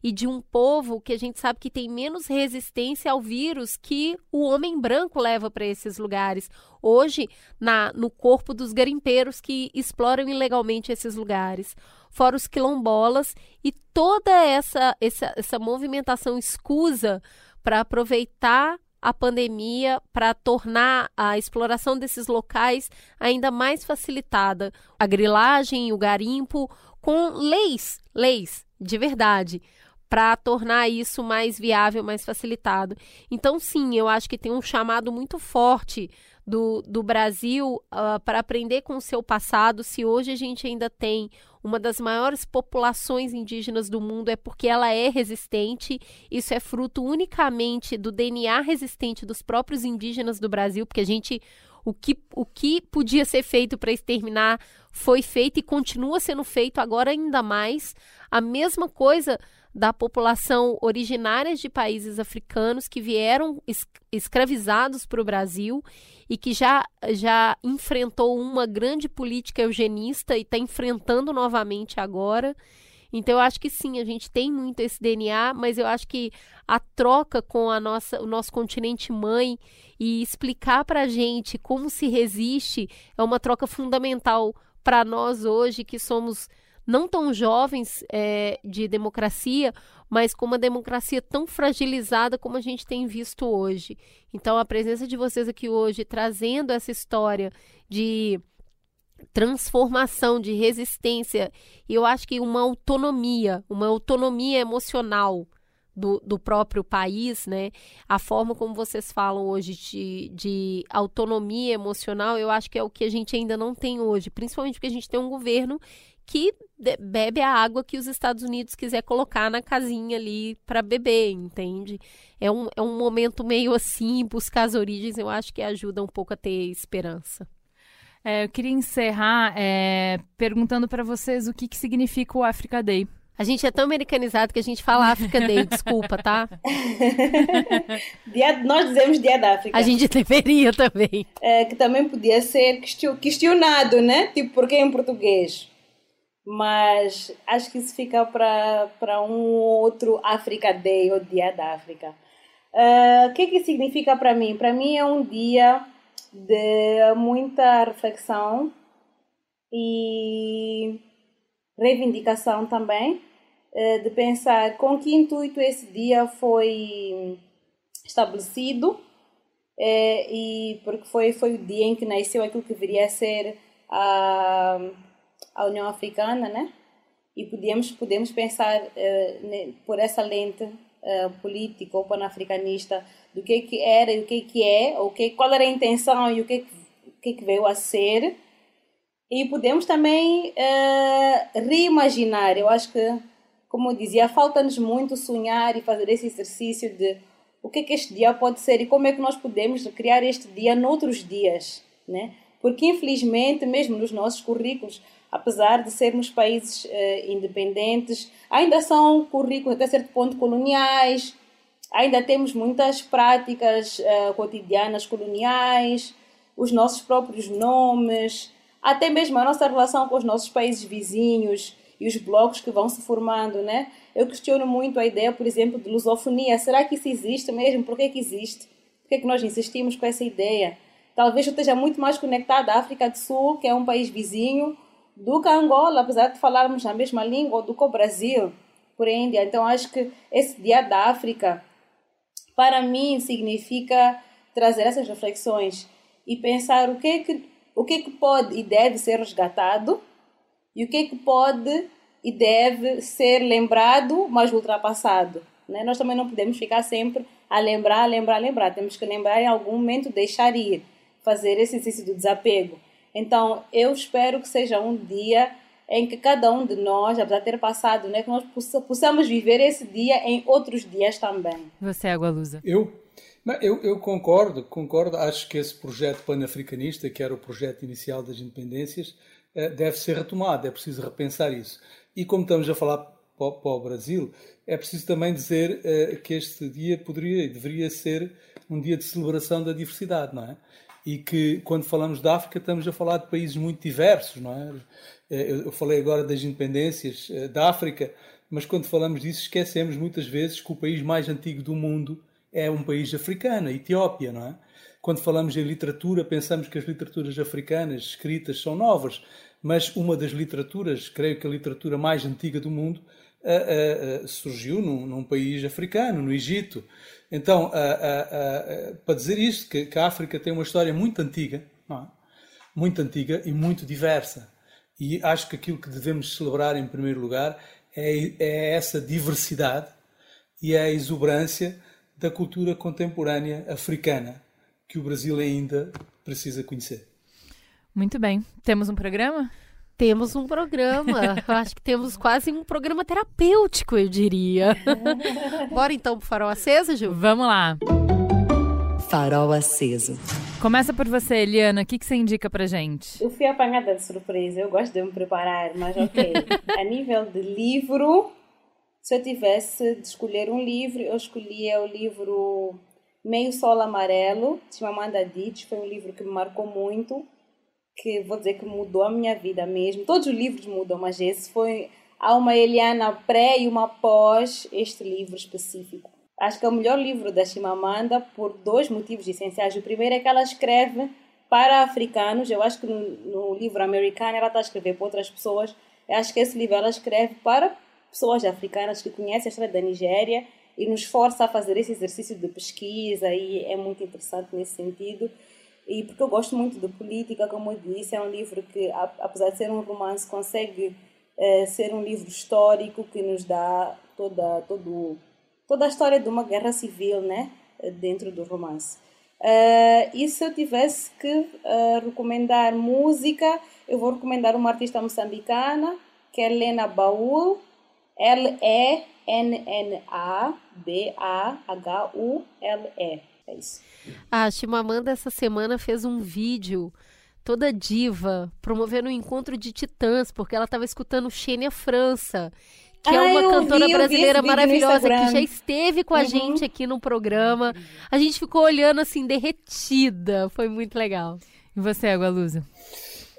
E de um povo que a gente sabe que tem menos resistência ao vírus que o homem branco leva para esses lugares. Hoje, na, no corpo dos garimpeiros que exploram ilegalmente esses lugares. Fora os quilombolas e toda essa, essa, essa movimentação escusa para aproveitar a pandemia para tornar a exploração desses locais ainda mais facilitada. A grilagem, o garimpo, com leis, leis de verdade, para tornar isso mais viável, mais facilitado. Então, sim, eu acho que tem um chamado muito forte do, do Brasil uh, para aprender com o seu passado. Se hoje a gente ainda tem uma das maiores populações indígenas do mundo é porque ela é resistente. Isso é fruto unicamente do DNA resistente dos próprios indígenas do Brasil, porque a gente o que, o que podia ser feito para exterminar foi feito e continua sendo feito agora ainda mais. A mesma coisa da população originária de países africanos que vieram es escravizados para o Brasil e que já, já enfrentou uma grande política eugenista e está enfrentando novamente agora. Então eu acho que sim, a gente tem muito esse DNA, mas eu acho que a troca com a nossa, o nosso continente mãe e explicar para a gente como se resiste é uma troca fundamental para nós hoje que somos não tão jovens é, de democracia, mas com uma democracia tão fragilizada como a gente tem visto hoje. Então, a presença de vocês aqui hoje, trazendo essa história de transformação, de resistência, e eu acho que uma autonomia, uma autonomia emocional do, do próprio país, né? A forma como vocês falam hoje de, de autonomia emocional, eu acho que é o que a gente ainda não tem hoje, principalmente porque a gente tem um governo que bebe a água que os Estados Unidos quiser colocar na casinha ali para beber, entende? É um, é um momento meio assim, buscar as origens, eu acho que ajuda um pouco a ter esperança. É, eu queria encerrar é, perguntando para vocês o que, que significa o Africa Day. A gente é tão americanizado que a gente fala Africa Day, [LAUGHS] desculpa, tá? [LAUGHS] dia, nós dizemos Dia da África. A gente deveria também. É, que também podia ser questionado, né? Tipo, por que em português? Mas acho que isso fica para um outro Africa Day ou Dia da África. Uh, o que, que significa para mim? Para mim é um dia de muita reflexão e reivindicação também, uh, de pensar com que intuito esse dia foi estabelecido uh, e porque foi, foi o dia em que nasceu aquilo que viria a ser a a União Africana, né? E podemos podemos pensar uh, por essa lente uh, política ou panafricanista do que que era e o que que é, o que qual era a intenção e o que o que, que veio a ser. E podemos também uh, reimaginar. Eu acho que, como eu dizia, falta-nos muito sonhar e fazer esse exercício de o que, que este dia pode ser e como é que nós podemos criar este dia noutros dias, né? Porque, infelizmente, mesmo nos nossos currículos, apesar de sermos países uh, independentes, ainda são currículos até certo ponto coloniais, ainda temos muitas práticas uh, cotidianas coloniais, os nossos próprios nomes, até mesmo a nossa relação com os nossos países vizinhos e os blocos que vão se formando, né? Eu questiono muito a ideia, por exemplo, de lusofonia. Será que isso existe mesmo? Por que, que existe? Por que, que nós insistimos com essa ideia? Talvez eu esteja muito mais conectada à África do Sul, que é um país vizinho, do que Angola, apesar de falarmos a mesma língua, ou do que o Brasil, por Índia. Então, acho que esse Dia da África, para mim, significa trazer essas reflexões e pensar o que é que, o que, é que pode e deve ser resgatado e o que é que pode e deve ser lembrado, mas ultrapassado. Né? Nós também não podemos ficar sempre a lembrar, lembrar, lembrar. Temos que lembrar em algum momento deixar ir, fazer esse exercício do desapego. Então, eu espero que seja um dia em que cada um de nós, apesar de ter passado, né, que nós possamos viver esse dia em outros dias também. Você, Água Lusa. Eu? Eu, eu concordo, concordo. Acho que esse projeto panafricanista, que era o projeto inicial das independências, eh, deve ser retomado. É preciso repensar isso. E como estamos a falar para o Brasil, é preciso também dizer uh, que este dia poderia e deveria ser um dia de celebração da diversidade, não é? E que quando falamos da África estamos a falar de países muito diversos, não é? Eh, eu falei agora das independências uh, da África, mas quando falamos disso esquecemos muitas vezes que o país mais antigo do mundo é um país africano, a Etiópia, não é? Quando falamos em literatura, pensamos que as literaturas africanas escritas são novas, mas uma das literaturas, creio que a literatura mais antiga do mundo, surgiu num, num, país africano, no Egito. Então, para dizer isto, que, que, a África tem uma história muito antiga, é? muito antiga e muito diversa. E acho que aquilo que devemos celebrar em primeiro lugar é, é essa diversidade e é a exuberância da cultura contemporânea africana que o Brasil ainda precisa conhecer. Muito bem. Temos um programa? Temos um programa. [LAUGHS] eu acho que temos quase um programa terapêutico, eu diria. [LAUGHS] Bora então pro farol aceso, Gil? Vamos lá. Farol aceso. Começa por você, Eliana. O que, que você indica pra gente? Eu fui apanhada de surpresa. Eu gosto de me preparar, mas ok. [LAUGHS] A nível de livro, se eu tivesse de escolher um livro, eu escolhia o livro Meio Sol Amarelo, de Mamanda Ditch. Foi um livro que me marcou muito que vou dizer que mudou a minha vida mesmo. Todos os livros mudam, mas esse foi. Há uma Eliana pré e uma pós este livro específico. Acho que é o melhor livro da Chimamanda por dois motivos essenciais. O primeiro é que ela escreve para africanos. Eu acho que no, no livro americano ela está a escrever para outras pessoas. Eu acho que esse livro ela escreve para pessoas africanas que conhecem a história da Nigéria e nos força a fazer esse exercício de pesquisa e é muito interessante nesse sentido e porque eu gosto muito de política, como eu disse, é um livro que, apesar de ser um romance, consegue é, ser um livro histórico que nos dá toda, todo, toda a história de uma guerra civil né, dentro do romance. Uh, e se eu tivesse que uh, recomendar música, eu vou recomendar uma artista moçambicana, que é Lena Baul, L-E-N-N-A-B-A-H-U-L-E. É isso. A Chimamanda essa semana fez um vídeo toda diva, promovendo um encontro de titãs, porque ela estava escutando Xênia França, que é uma cantora vi, brasileira maravilhosa que já esteve com a uhum. gente aqui no programa. A gente ficou olhando assim, derretida. Foi muito legal. E você, Água Lusa?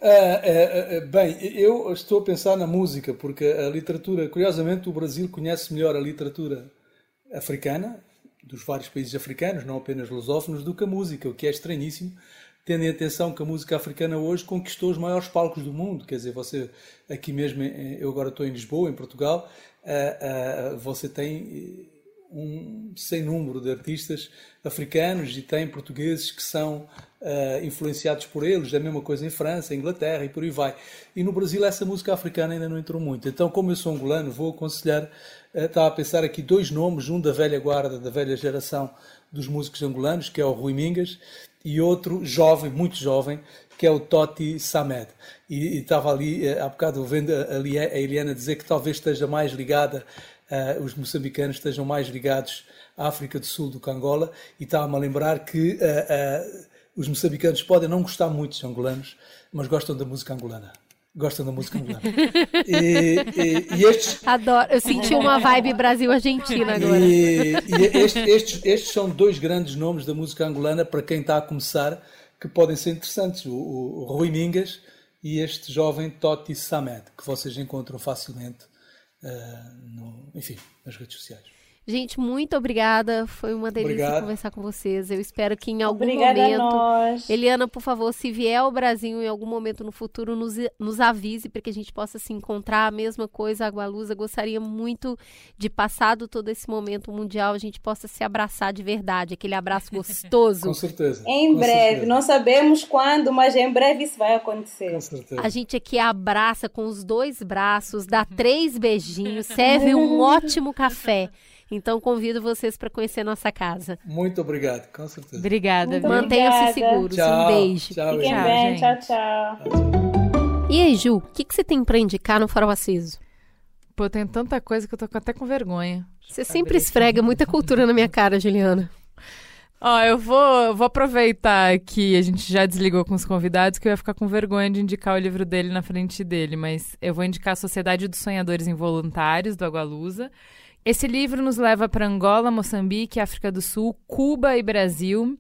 É, é, é, bem, eu estou a pensar na música, porque a literatura, curiosamente, o Brasil conhece melhor a literatura africana dos vários países africanos, não apenas lusófonos, do que a música, o que é estranhíssimo, tendo em atenção que a música africana hoje conquistou os maiores palcos do mundo. Quer dizer, você, aqui mesmo, eu agora estou em Lisboa, em Portugal, você tem um sem número de artistas africanos e tem portugueses que são uh, influenciados por eles, é a mesma coisa em França, Inglaterra e por aí vai. E no Brasil essa música africana ainda não entrou muito. Então, como eu sou angolano, vou aconselhar, estava a pensar aqui dois nomes, um da velha guarda, da velha geração dos músicos angolanos, que é o Rui Mingas, e outro jovem, muito jovem, que é o Totti Samed. E, e estava ali, uh, há bocado vendo ali a Eliana dizer que talvez esteja mais ligada, uh, os moçambicanos estejam mais ligados à África do Sul do que Angola, e estava-me a lembrar que uh, os moçambicanos podem não gostar muito dos angolanos, mas gostam da música angolana. Gostam da música angolana. [LAUGHS] e, e, e, estes... Adoro, eu senti uma vibe Brasil-Argentina agora. E, e estes, estes, estes, são dois grandes nomes da música angolana para quem está a começar, que podem ser interessantes. O, o, Rui Mingas e este jovem Totti Samed, que vocês encontram facilmente uh, no, enfim, nas redes sociais. Gente, muito obrigada. Foi uma delícia Obrigado. conversar com vocês. Eu espero que em algum Obrigada momento. Eliana, por favor, se vier ao Brasil em algum momento no futuro, nos, nos avise para que a gente possa se encontrar. A mesma coisa, Agualusa. Gostaria muito de, passado todo esse momento mundial, a gente possa se abraçar de verdade. Aquele abraço gostoso. com certeza. Em com breve. Certeza. Não sabemos quando, mas em breve isso vai acontecer. Com certeza. A gente aqui abraça com os dois braços, dá três beijinhos, serve um [LAUGHS] ótimo café. Então convido vocês para conhecer nossa casa. Muito obrigado, com certeza. Obrigada. Mantenham-se seguros. Tchau. Um beijo. Tchau, Fiquem Tchau, bem, tchau, tchau. E aí, Ju, o que, que você tem para indicar no Farol Aceso? Pô, tem tanta coisa que eu tô até com vergonha. Você sempre esfrega muita cultura na minha cara, Juliana. Ó, eu vou, eu vou aproveitar que a gente já desligou com os convidados, que eu ia ficar com vergonha de indicar o livro dele na frente dele, mas eu vou indicar a Sociedade dos Sonhadores Involuntários, do Agualusa. Esse livro nos leva para Angola, Moçambique, África do Sul, Cuba e Brasil.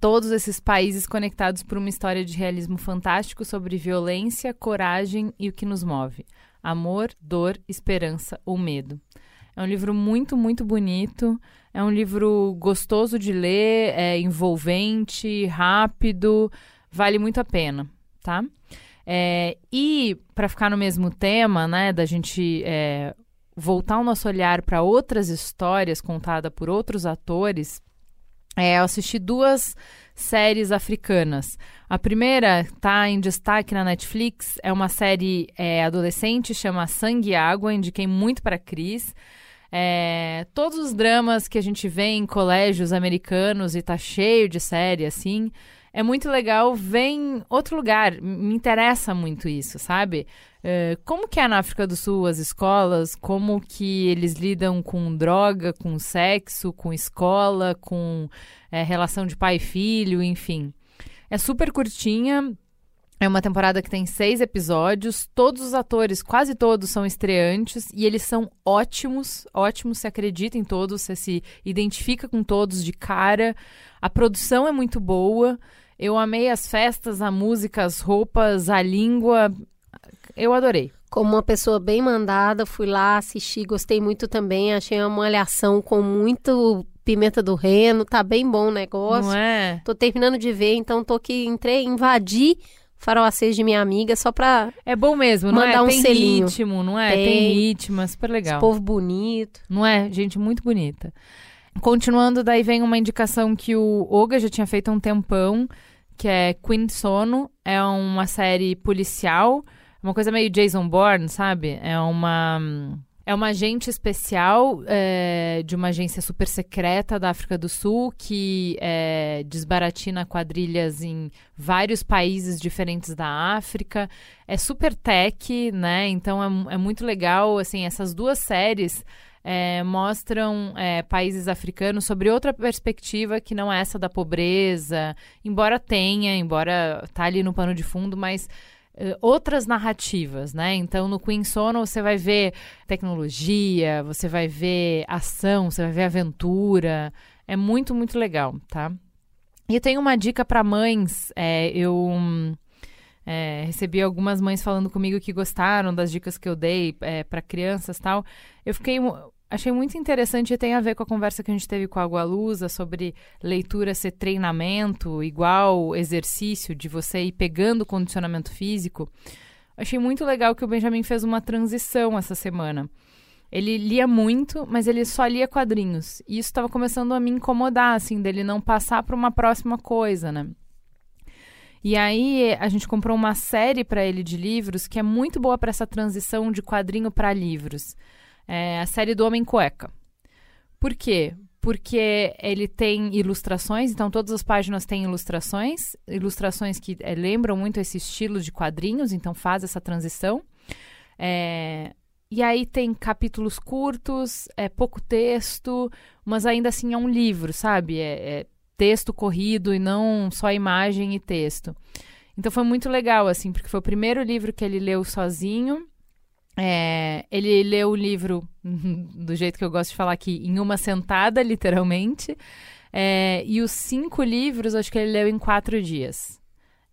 Todos esses países conectados por uma história de realismo fantástico sobre violência, coragem e o que nos move: amor, dor, esperança ou medo. É um livro muito, muito bonito. É um livro gostoso de ler, é envolvente, rápido, vale muito a pena, tá? É, e para ficar no mesmo tema, né, da gente é, voltar o nosso olhar para outras histórias contadas por outros atores, é, eu assisti duas séries africanas. A primeira está em destaque na Netflix, é uma série é, adolescente, chama Sangue e Água, indiquei muito para Cris. É, todos os dramas que a gente vê em colégios americanos e tá cheio de série assim, é muito legal ver em outro lugar. Me interessa muito isso, sabe? É, como que é na África do Sul as escolas? Como que eles lidam com droga, com sexo, com escola, com é, relação de pai e filho, enfim. É super curtinha. É uma temporada que tem seis episódios. Todos os atores, quase todos, são estreantes e eles são ótimos. Ótimos, se acredita em todos, você se identifica com todos de cara. A produção é muito boa. Eu amei as festas, a música, as roupas, a língua. Eu adorei. Como uma pessoa bem mandada, fui lá assistir, gostei muito também. Achei uma malhação com muito pimenta do reino, tá bem bom o negócio. Não é? Tô terminando de ver, então tô aqui, entrei, invadi Farol Aceso de minha amiga só pra É bom mesmo, não Mandar é? um tem selinho. ritmo, não é? Tem, Tem. ritmo, é super legal. esse povo bonito. Não é? Gente muito bonita. Continuando, daí vem uma indicação que o Oga já tinha feito há um tempão, que é Queen Sono. É uma série policial, uma coisa meio Jason Bourne, sabe? É uma... É uma agente especial é, de uma agência super secreta da África do Sul que é, desbaratina quadrilhas em vários países diferentes da África. É super tech, né? Então é, é muito legal. Assim, essas duas séries é, mostram é, países africanos sobre outra perspectiva que não é essa da pobreza, embora tenha, embora tá ali no pano de fundo, mas eh, outras narrativas, né? Então no Queen Sono você vai ver tecnologia, você vai ver ação, você vai ver aventura, é muito muito legal, tá? E eu tenho uma dica para mães, é, eu é, recebi algumas mães falando comigo que gostaram das dicas que eu dei para crianças tal. Eu fiquei achei muito interessante e tem a ver com a conversa que a gente teve com a Gualusa sobre leitura ser treinamento, igual exercício de você ir pegando condicionamento físico. Achei muito legal que o Benjamin fez uma transição essa semana. Ele lia muito, mas ele só lia quadrinhos. E isso estava começando a me incomodar, assim, dele não passar para uma próxima coisa, né? E aí a gente comprou uma série para ele de livros que é muito boa para essa transição de quadrinho para livros. É a série do Homem Cueca. Por quê? Porque ele tem ilustrações, então todas as páginas têm ilustrações, ilustrações que eh, lembram muito esse estilo de quadrinhos, então faz essa transição. É, e aí tem capítulos curtos, é pouco texto, mas ainda assim é um livro, sabe? É, é texto corrido e não só imagem e texto. Então foi muito legal, assim, porque foi o primeiro livro que ele leu sozinho. É, ele leu o livro, [LAUGHS] do jeito que eu gosto de falar aqui, em uma sentada, literalmente. É, e os cinco livros, acho que ele leu em quatro dias.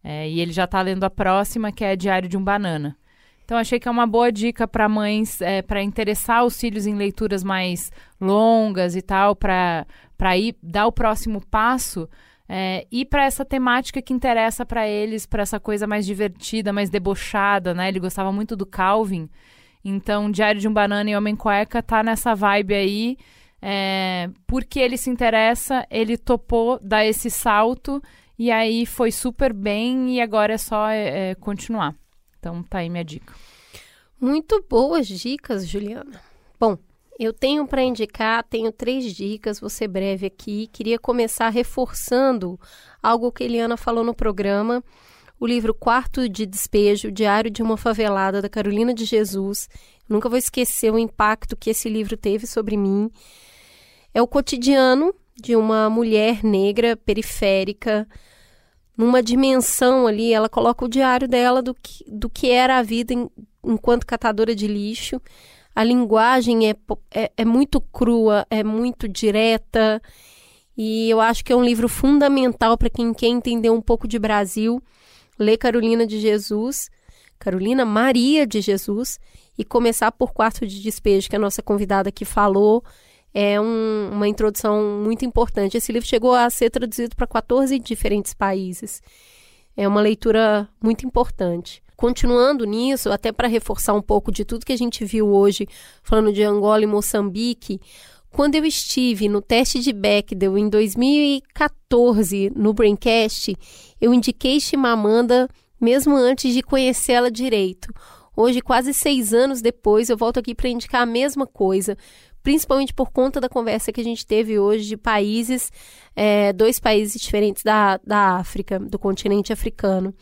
É, e ele já está lendo a próxima, que é Diário de um Banana. Então, achei que é uma boa dica para mães, é, para interessar os filhos em leituras mais longas e tal, para ir dar o próximo passo é, e para essa temática que interessa para eles, para essa coisa mais divertida, mais debochada, né? Ele gostava muito do Calvin. Então, Diário de um Banana e Homem Cueca tá nessa vibe aí. É, porque ele se interessa, ele topou dar esse salto e aí foi super bem e agora é só é, é, continuar. Então tá aí minha dica. Muito boas dicas, Juliana. Bom, eu tenho para indicar, tenho três dicas, vou ser breve aqui. Queria começar reforçando algo que Eliana falou no programa. O livro Quarto de Despejo, Diário de uma Favelada, da Carolina de Jesus. nunca vou esquecer o impacto que esse livro teve sobre mim. É o cotidiano de uma mulher negra periférica, numa dimensão ali, ela coloca o diário dela do que, do que era a vida em, enquanto catadora de lixo. A linguagem é, é, é muito crua, é muito direta, e eu acho que é um livro fundamental para quem quer entender um pouco de Brasil. Ler Carolina de Jesus, Carolina Maria de Jesus, e começar por Quarto de Despejo, que a nossa convidada aqui falou é um, uma introdução muito importante. Esse livro chegou a ser traduzido para 14 diferentes países. É uma leitura muito importante. Continuando nisso, até para reforçar um pouco de tudo que a gente viu hoje, falando de Angola e Moçambique, quando eu estive no teste de Bechdel em 2014 no Braincast, eu indiquei Chimamanda mesmo antes de conhecê-la direito. Hoje, quase seis anos depois, eu volto aqui para indicar a mesma coisa, principalmente por conta da conversa que a gente teve hoje de países, é, dois países diferentes da, da África, do continente africano.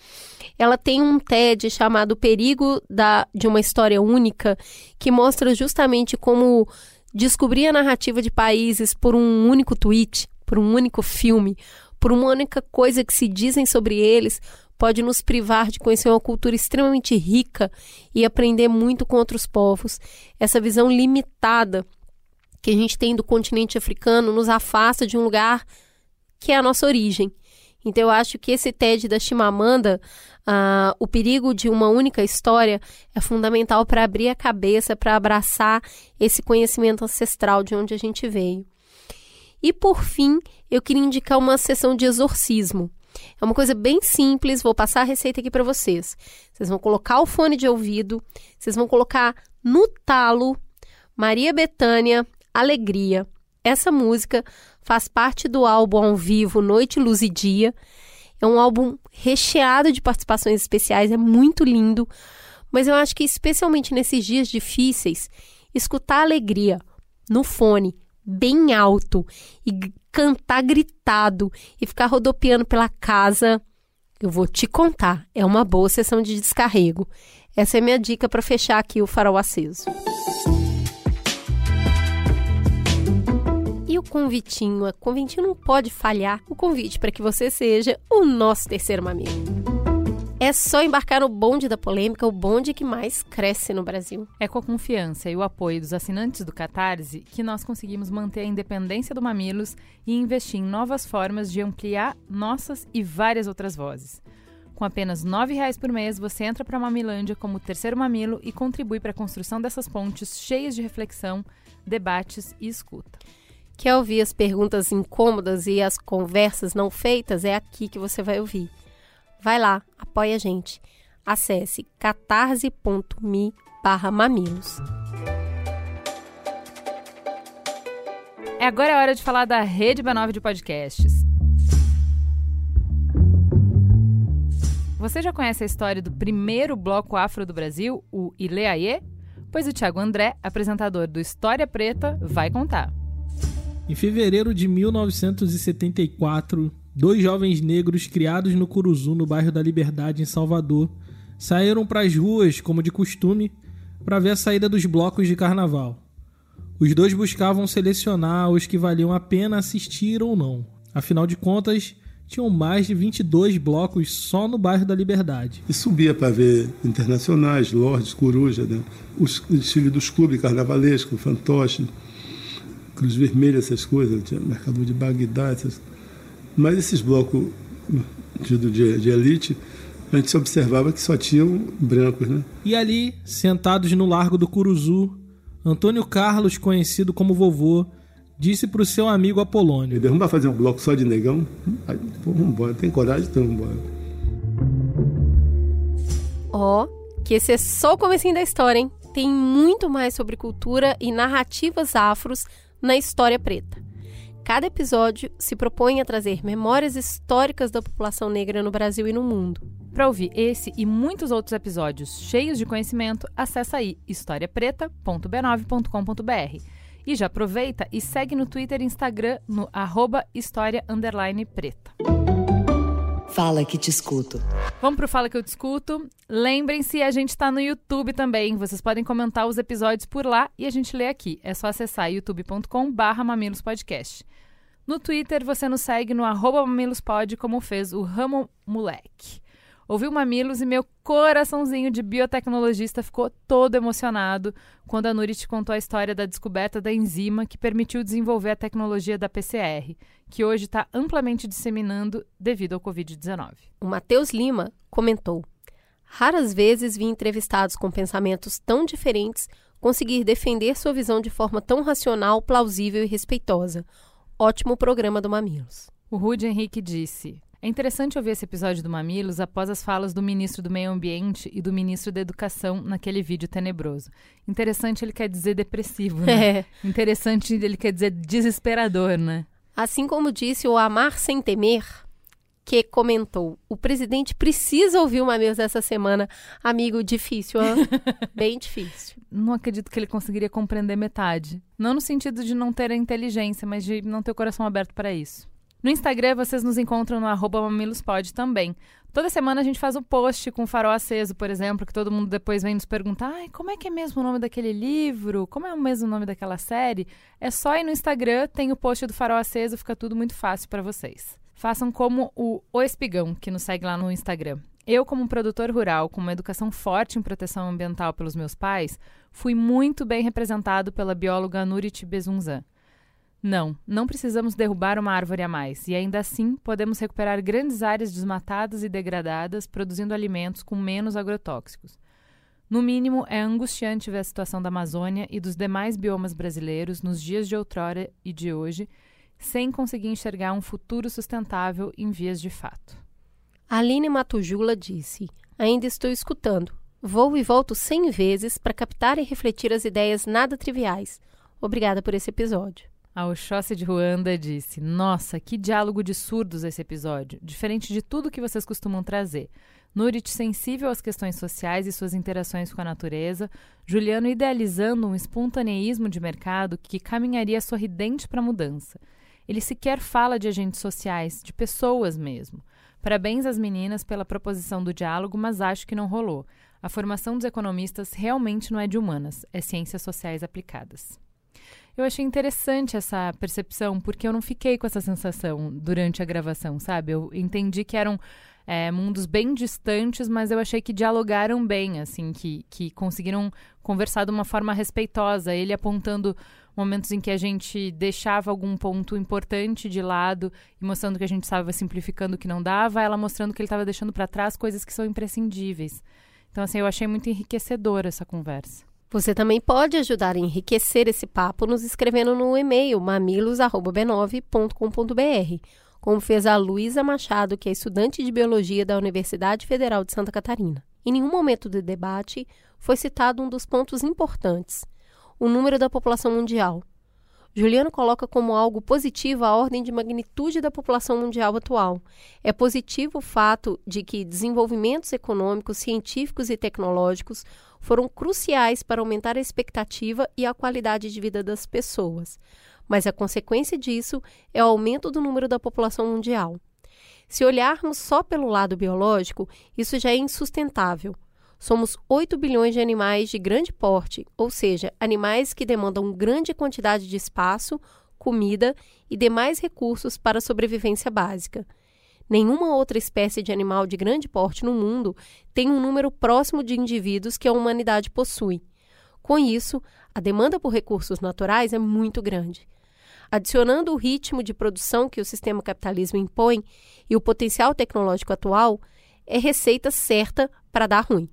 Ela tem um TED chamado Perigo da, de uma História Única, que mostra justamente como descobrir a narrativa de países por um único tweet, por um único filme, por uma única coisa que se dizem sobre eles, pode nos privar de conhecer uma cultura extremamente rica e aprender muito com outros povos. Essa visão limitada que a gente tem do continente africano nos afasta de um lugar que é a nossa origem. Então, eu acho que esse TED da Chimamanda, uh, o perigo de uma única história, é fundamental para abrir a cabeça, para abraçar esse conhecimento ancestral de onde a gente veio. E, por fim, eu queria indicar uma sessão de exorcismo. É uma coisa bem simples, vou passar a receita aqui para vocês. Vocês vão colocar o fone de ouvido, vocês vão colocar no talo Maria Bethânia, Alegria. Essa música faz parte do álbum ao vivo Noite, Luz e Dia. É um álbum recheado de participações especiais, é muito lindo. Mas eu acho que, especialmente nesses dias difíceis, escutar alegria no fone, bem alto, e cantar gritado e ficar rodopiando pela casa, eu vou te contar, é uma boa sessão de descarrego. Essa é minha dica para fechar aqui o farol aceso. O convitinho. O convitinho não pode falhar. O convite para que você seja o nosso terceiro mamilo. É só embarcar no bonde da polêmica, o bonde que mais cresce no Brasil. É com a confiança e o apoio dos assinantes do Catarse que nós conseguimos manter a independência do Mamilos e investir em novas formas de ampliar nossas e várias outras vozes. Com apenas R$ reais por mês, você entra para a Mamilândia como terceiro mamilo e contribui para a construção dessas pontes cheias de reflexão, debates e escuta. Quer ouvir as perguntas incômodas e as conversas não feitas? É aqui que você vai ouvir. Vai lá, apoia a gente. Acesse catarse.me barra mamilos. É agora a hora de falar da Rede B9 de podcasts. Você já conhece a história do primeiro bloco afro do Brasil, o Ileaie? Pois o Thiago André, apresentador do História Preta, vai contar. Em fevereiro de 1974, dois jovens negros criados no Curuzu, no bairro da Liberdade, em Salvador, saíram para as ruas, como de costume, para ver a saída dos blocos de carnaval. Os dois buscavam selecionar os que valiam a pena assistir ou não. Afinal de contas, tinham mais de 22 blocos só no bairro da Liberdade. E subia para ver internacionais, Lordes, Coruja, né? os desfiles dos clubes carnavalescos, fantoche, Cruz Vermelha, essas coisas, tinha Mercador de Bagdá, essas... mas esses blocos de, de, de elite a gente observava que só tinham brancos, né? E ali, sentados no Largo do Curuzu, Antônio Carlos, conhecido como vovô, disse para o seu amigo Apolônio: Vamos fazer um bloco só de negão? Aí, pô, vambora, tem coragem? Então vambora. Ó, oh, que esse é só o comecinho da história, hein? Tem muito mais sobre cultura e narrativas afros na História Preta. Cada episódio se propõe a trazer memórias históricas da população negra no Brasil e no mundo. Para ouvir esse e muitos outros episódios cheios de conhecimento, acessa aí historiapreta.b9.com.br. E já aproveita e segue no Twitter e Instagram no arroba história preta. Fala que te escuto. Vamos pro Fala que eu te escuto. Lembrem-se, a gente está no YouTube também. Vocês podem comentar os episódios por lá e a gente lê aqui. É só acessar youtube.com/barra mamilospodcast. No Twitter, você nos segue no arroba mamilospod, como fez o Ramo Moleque. Ouviu Mamilos e meu coraçãozinho de biotecnologista ficou todo emocionado quando a Nuri te contou a história da descoberta da enzima que permitiu desenvolver a tecnologia da PCR, que hoje está amplamente disseminando devido ao Covid-19. O Matheus Lima comentou: Raras vezes vi entrevistados com pensamentos tão diferentes conseguir defender sua visão de forma tão racional, plausível e respeitosa. Ótimo programa do Mamilos. O Rude Henrique disse: é interessante ouvir esse episódio do Mamilos após as falas do ministro do Meio Ambiente e do ministro da Educação naquele vídeo tenebroso. Interessante ele quer dizer depressivo, né? [LAUGHS] É. Interessante ele quer dizer desesperador, né? Assim como disse o Amar Sem Temer, que comentou: o presidente precisa ouvir o Mamilos essa semana. Amigo, difícil, hein? [LAUGHS] bem difícil. Não acredito que ele conseguiria compreender metade. Não no sentido de não ter a inteligência, mas de não ter o coração aberto para isso. No Instagram, vocês nos encontram no arroba mamilospod também. Toda semana a gente faz um post com farol aceso, por exemplo, que todo mundo depois vem nos perguntar Ai, como é que é mesmo o nome daquele livro? Como é o mesmo nome daquela série? É só ir no Instagram, tem o post do farol aceso, fica tudo muito fácil para vocês. Façam como o O Espigão, que nos segue lá no Instagram. Eu, como produtor rural, com uma educação forte em proteção ambiental pelos meus pais, fui muito bem representado pela bióloga Nurit Bezunzan. Não, não precisamos derrubar uma árvore a mais, e ainda assim podemos recuperar grandes áreas desmatadas e degradadas, produzindo alimentos com menos agrotóxicos. No mínimo, é angustiante ver a situação da Amazônia e dos demais biomas brasileiros nos dias de outrora e de hoje, sem conseguir enxergar um futuro sustentável em vias de fato. Aline Matujula disse: Ainda estou escutando. Vou e volto cem vezes para captar e refletir as ideias nada triviais. Obrigada por esse episódio. A Oxóssi de Ruanda disse: Nossa, que diálogo de surdos esse episódio, diferente de tudo que vocês costumam trazer. Nurit sensível às questões sociais e suas interações com a natureza, Juliano idealizando um espontaneísmo de mercado que caminharia sorridente para a mudança. Ele sequer fala de agentes sociais, de pessoas mesmo. Parabéns às meninas pela proposição do diálogo, mas acho que não rolou. A formação dos economistas realmente não é de humanas, é ciências sociais aplicadas. Eu achei interessante essa percepção, porque eu não fiquei com essa sensação durante a gravação, sabe? Eu entendi que eram é, mundos bem distantes, mas eu achei que dialogaram bem, assim, que, que conseguiram conversar de uma forma respeitosa. Ele apontando momentos em que a gente deixava algum ponto importante de lado e mostrando que a gente estava simplificando o que não dava, ela mostrando que ele estava deixando para trás coisas que são imprescindíveis. Então, assim, eu achei muito enriquecedora essa conversa. Você também pode ajudar a enriquecer esse papo nos escrevendo no e-mail mamilos@b9.com.br, como fez a Luísa Machado, que é estudante de biologia da Universidade Federal de Santa Catarina. Em nenhum momento do debate foi citado um dos pontos importantes: o número da população mundial. Juliano coloca como algo positivo a ordem de magnitude da população mundial atual. É positivo o fato de que desenvolvimentos econômicos, científicos e tecnológicos foram cruciais para aumentar a expectativa e a qualidade de vida das pessoas. Mas a consequência disso é o aumento do número da população mundial. Se olharmos só pelo lado biológico, isso já é insustentável. Somos 8 bilhões de animais de grande porte, ou seja, animais que demandam grande quantidade de espaço, comida e demais recursos para a sobrevivência básica. Nenhuma outra espécie de animal de grande porte no mundo tem um número próximo de indivíduos que a humanidade possui. Com isso, a demanda por recursos naturais é muito grande. Adicionando o ritmo de produção que o sistema capitalismo impõe e o potencial tecnológico atual, é receita certa para dar ruim.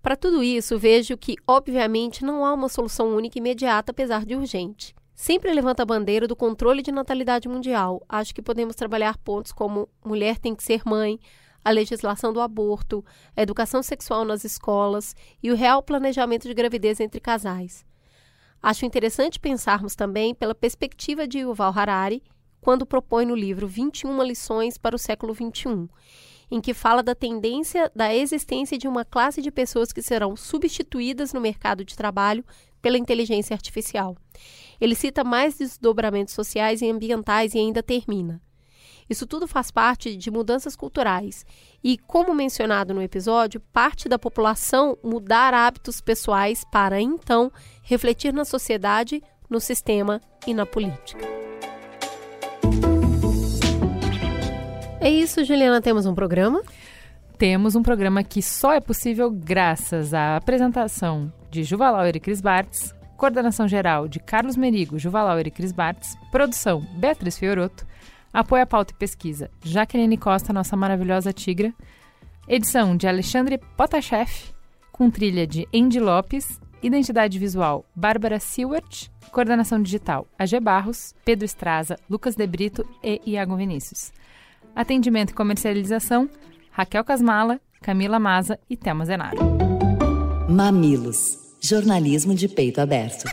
Para tudo isso, vejo que, obviamente, não há uma solução única e imediata, apesar de urgente. Sempre levanta a bandeira do controle de natalidade mundial. Acho que podemos trabalhar pontos como mulher tem que ser mãe, a legislação do aborto, a educação sexual nas escolas e o real planejamento de gravidez entre casais. Acho interessante pensarmos também pela perspectiva de Yuval Harari, quando propõe no livro 21 lições para o século XXI em que fala da tendência da existência de uma classe de pessoas que serão substituídas no mercado de trabalho pela inteligência artificial. Ele cita mais desdobramentos sociais e ambientais e ainda termina. Isso tudo faz parte de mudanças culturais e, como mencionado no episódio, parte da população mudar hábitos pessoais para então refletir na sociedade, no sistema e na política. É isso, Juliana. Temos um programa? Temos um programa que só é possível graças à apresentação de Juvalauer e Cris Bartz, coordenação geral de Carlos Merigo, Juvalauer e Cris Bartz, produção Beatriz Fioroto, apoio à pauta e pesquisa Jaqueline Costa, nossa maravilhosa tigra, edição de Alexandre Potashev, com trilha de Andy Lopes, identidade visual Bárbara Seward, coordenação digital AG Barros, Pedro Estraza, Lucas De Brito e Iago Vinícius. Atendimento e comercialização, Raquel Casmala, Camila Maza e Thelma Zenaro. Mamilos. Jornalismo de peito aberto.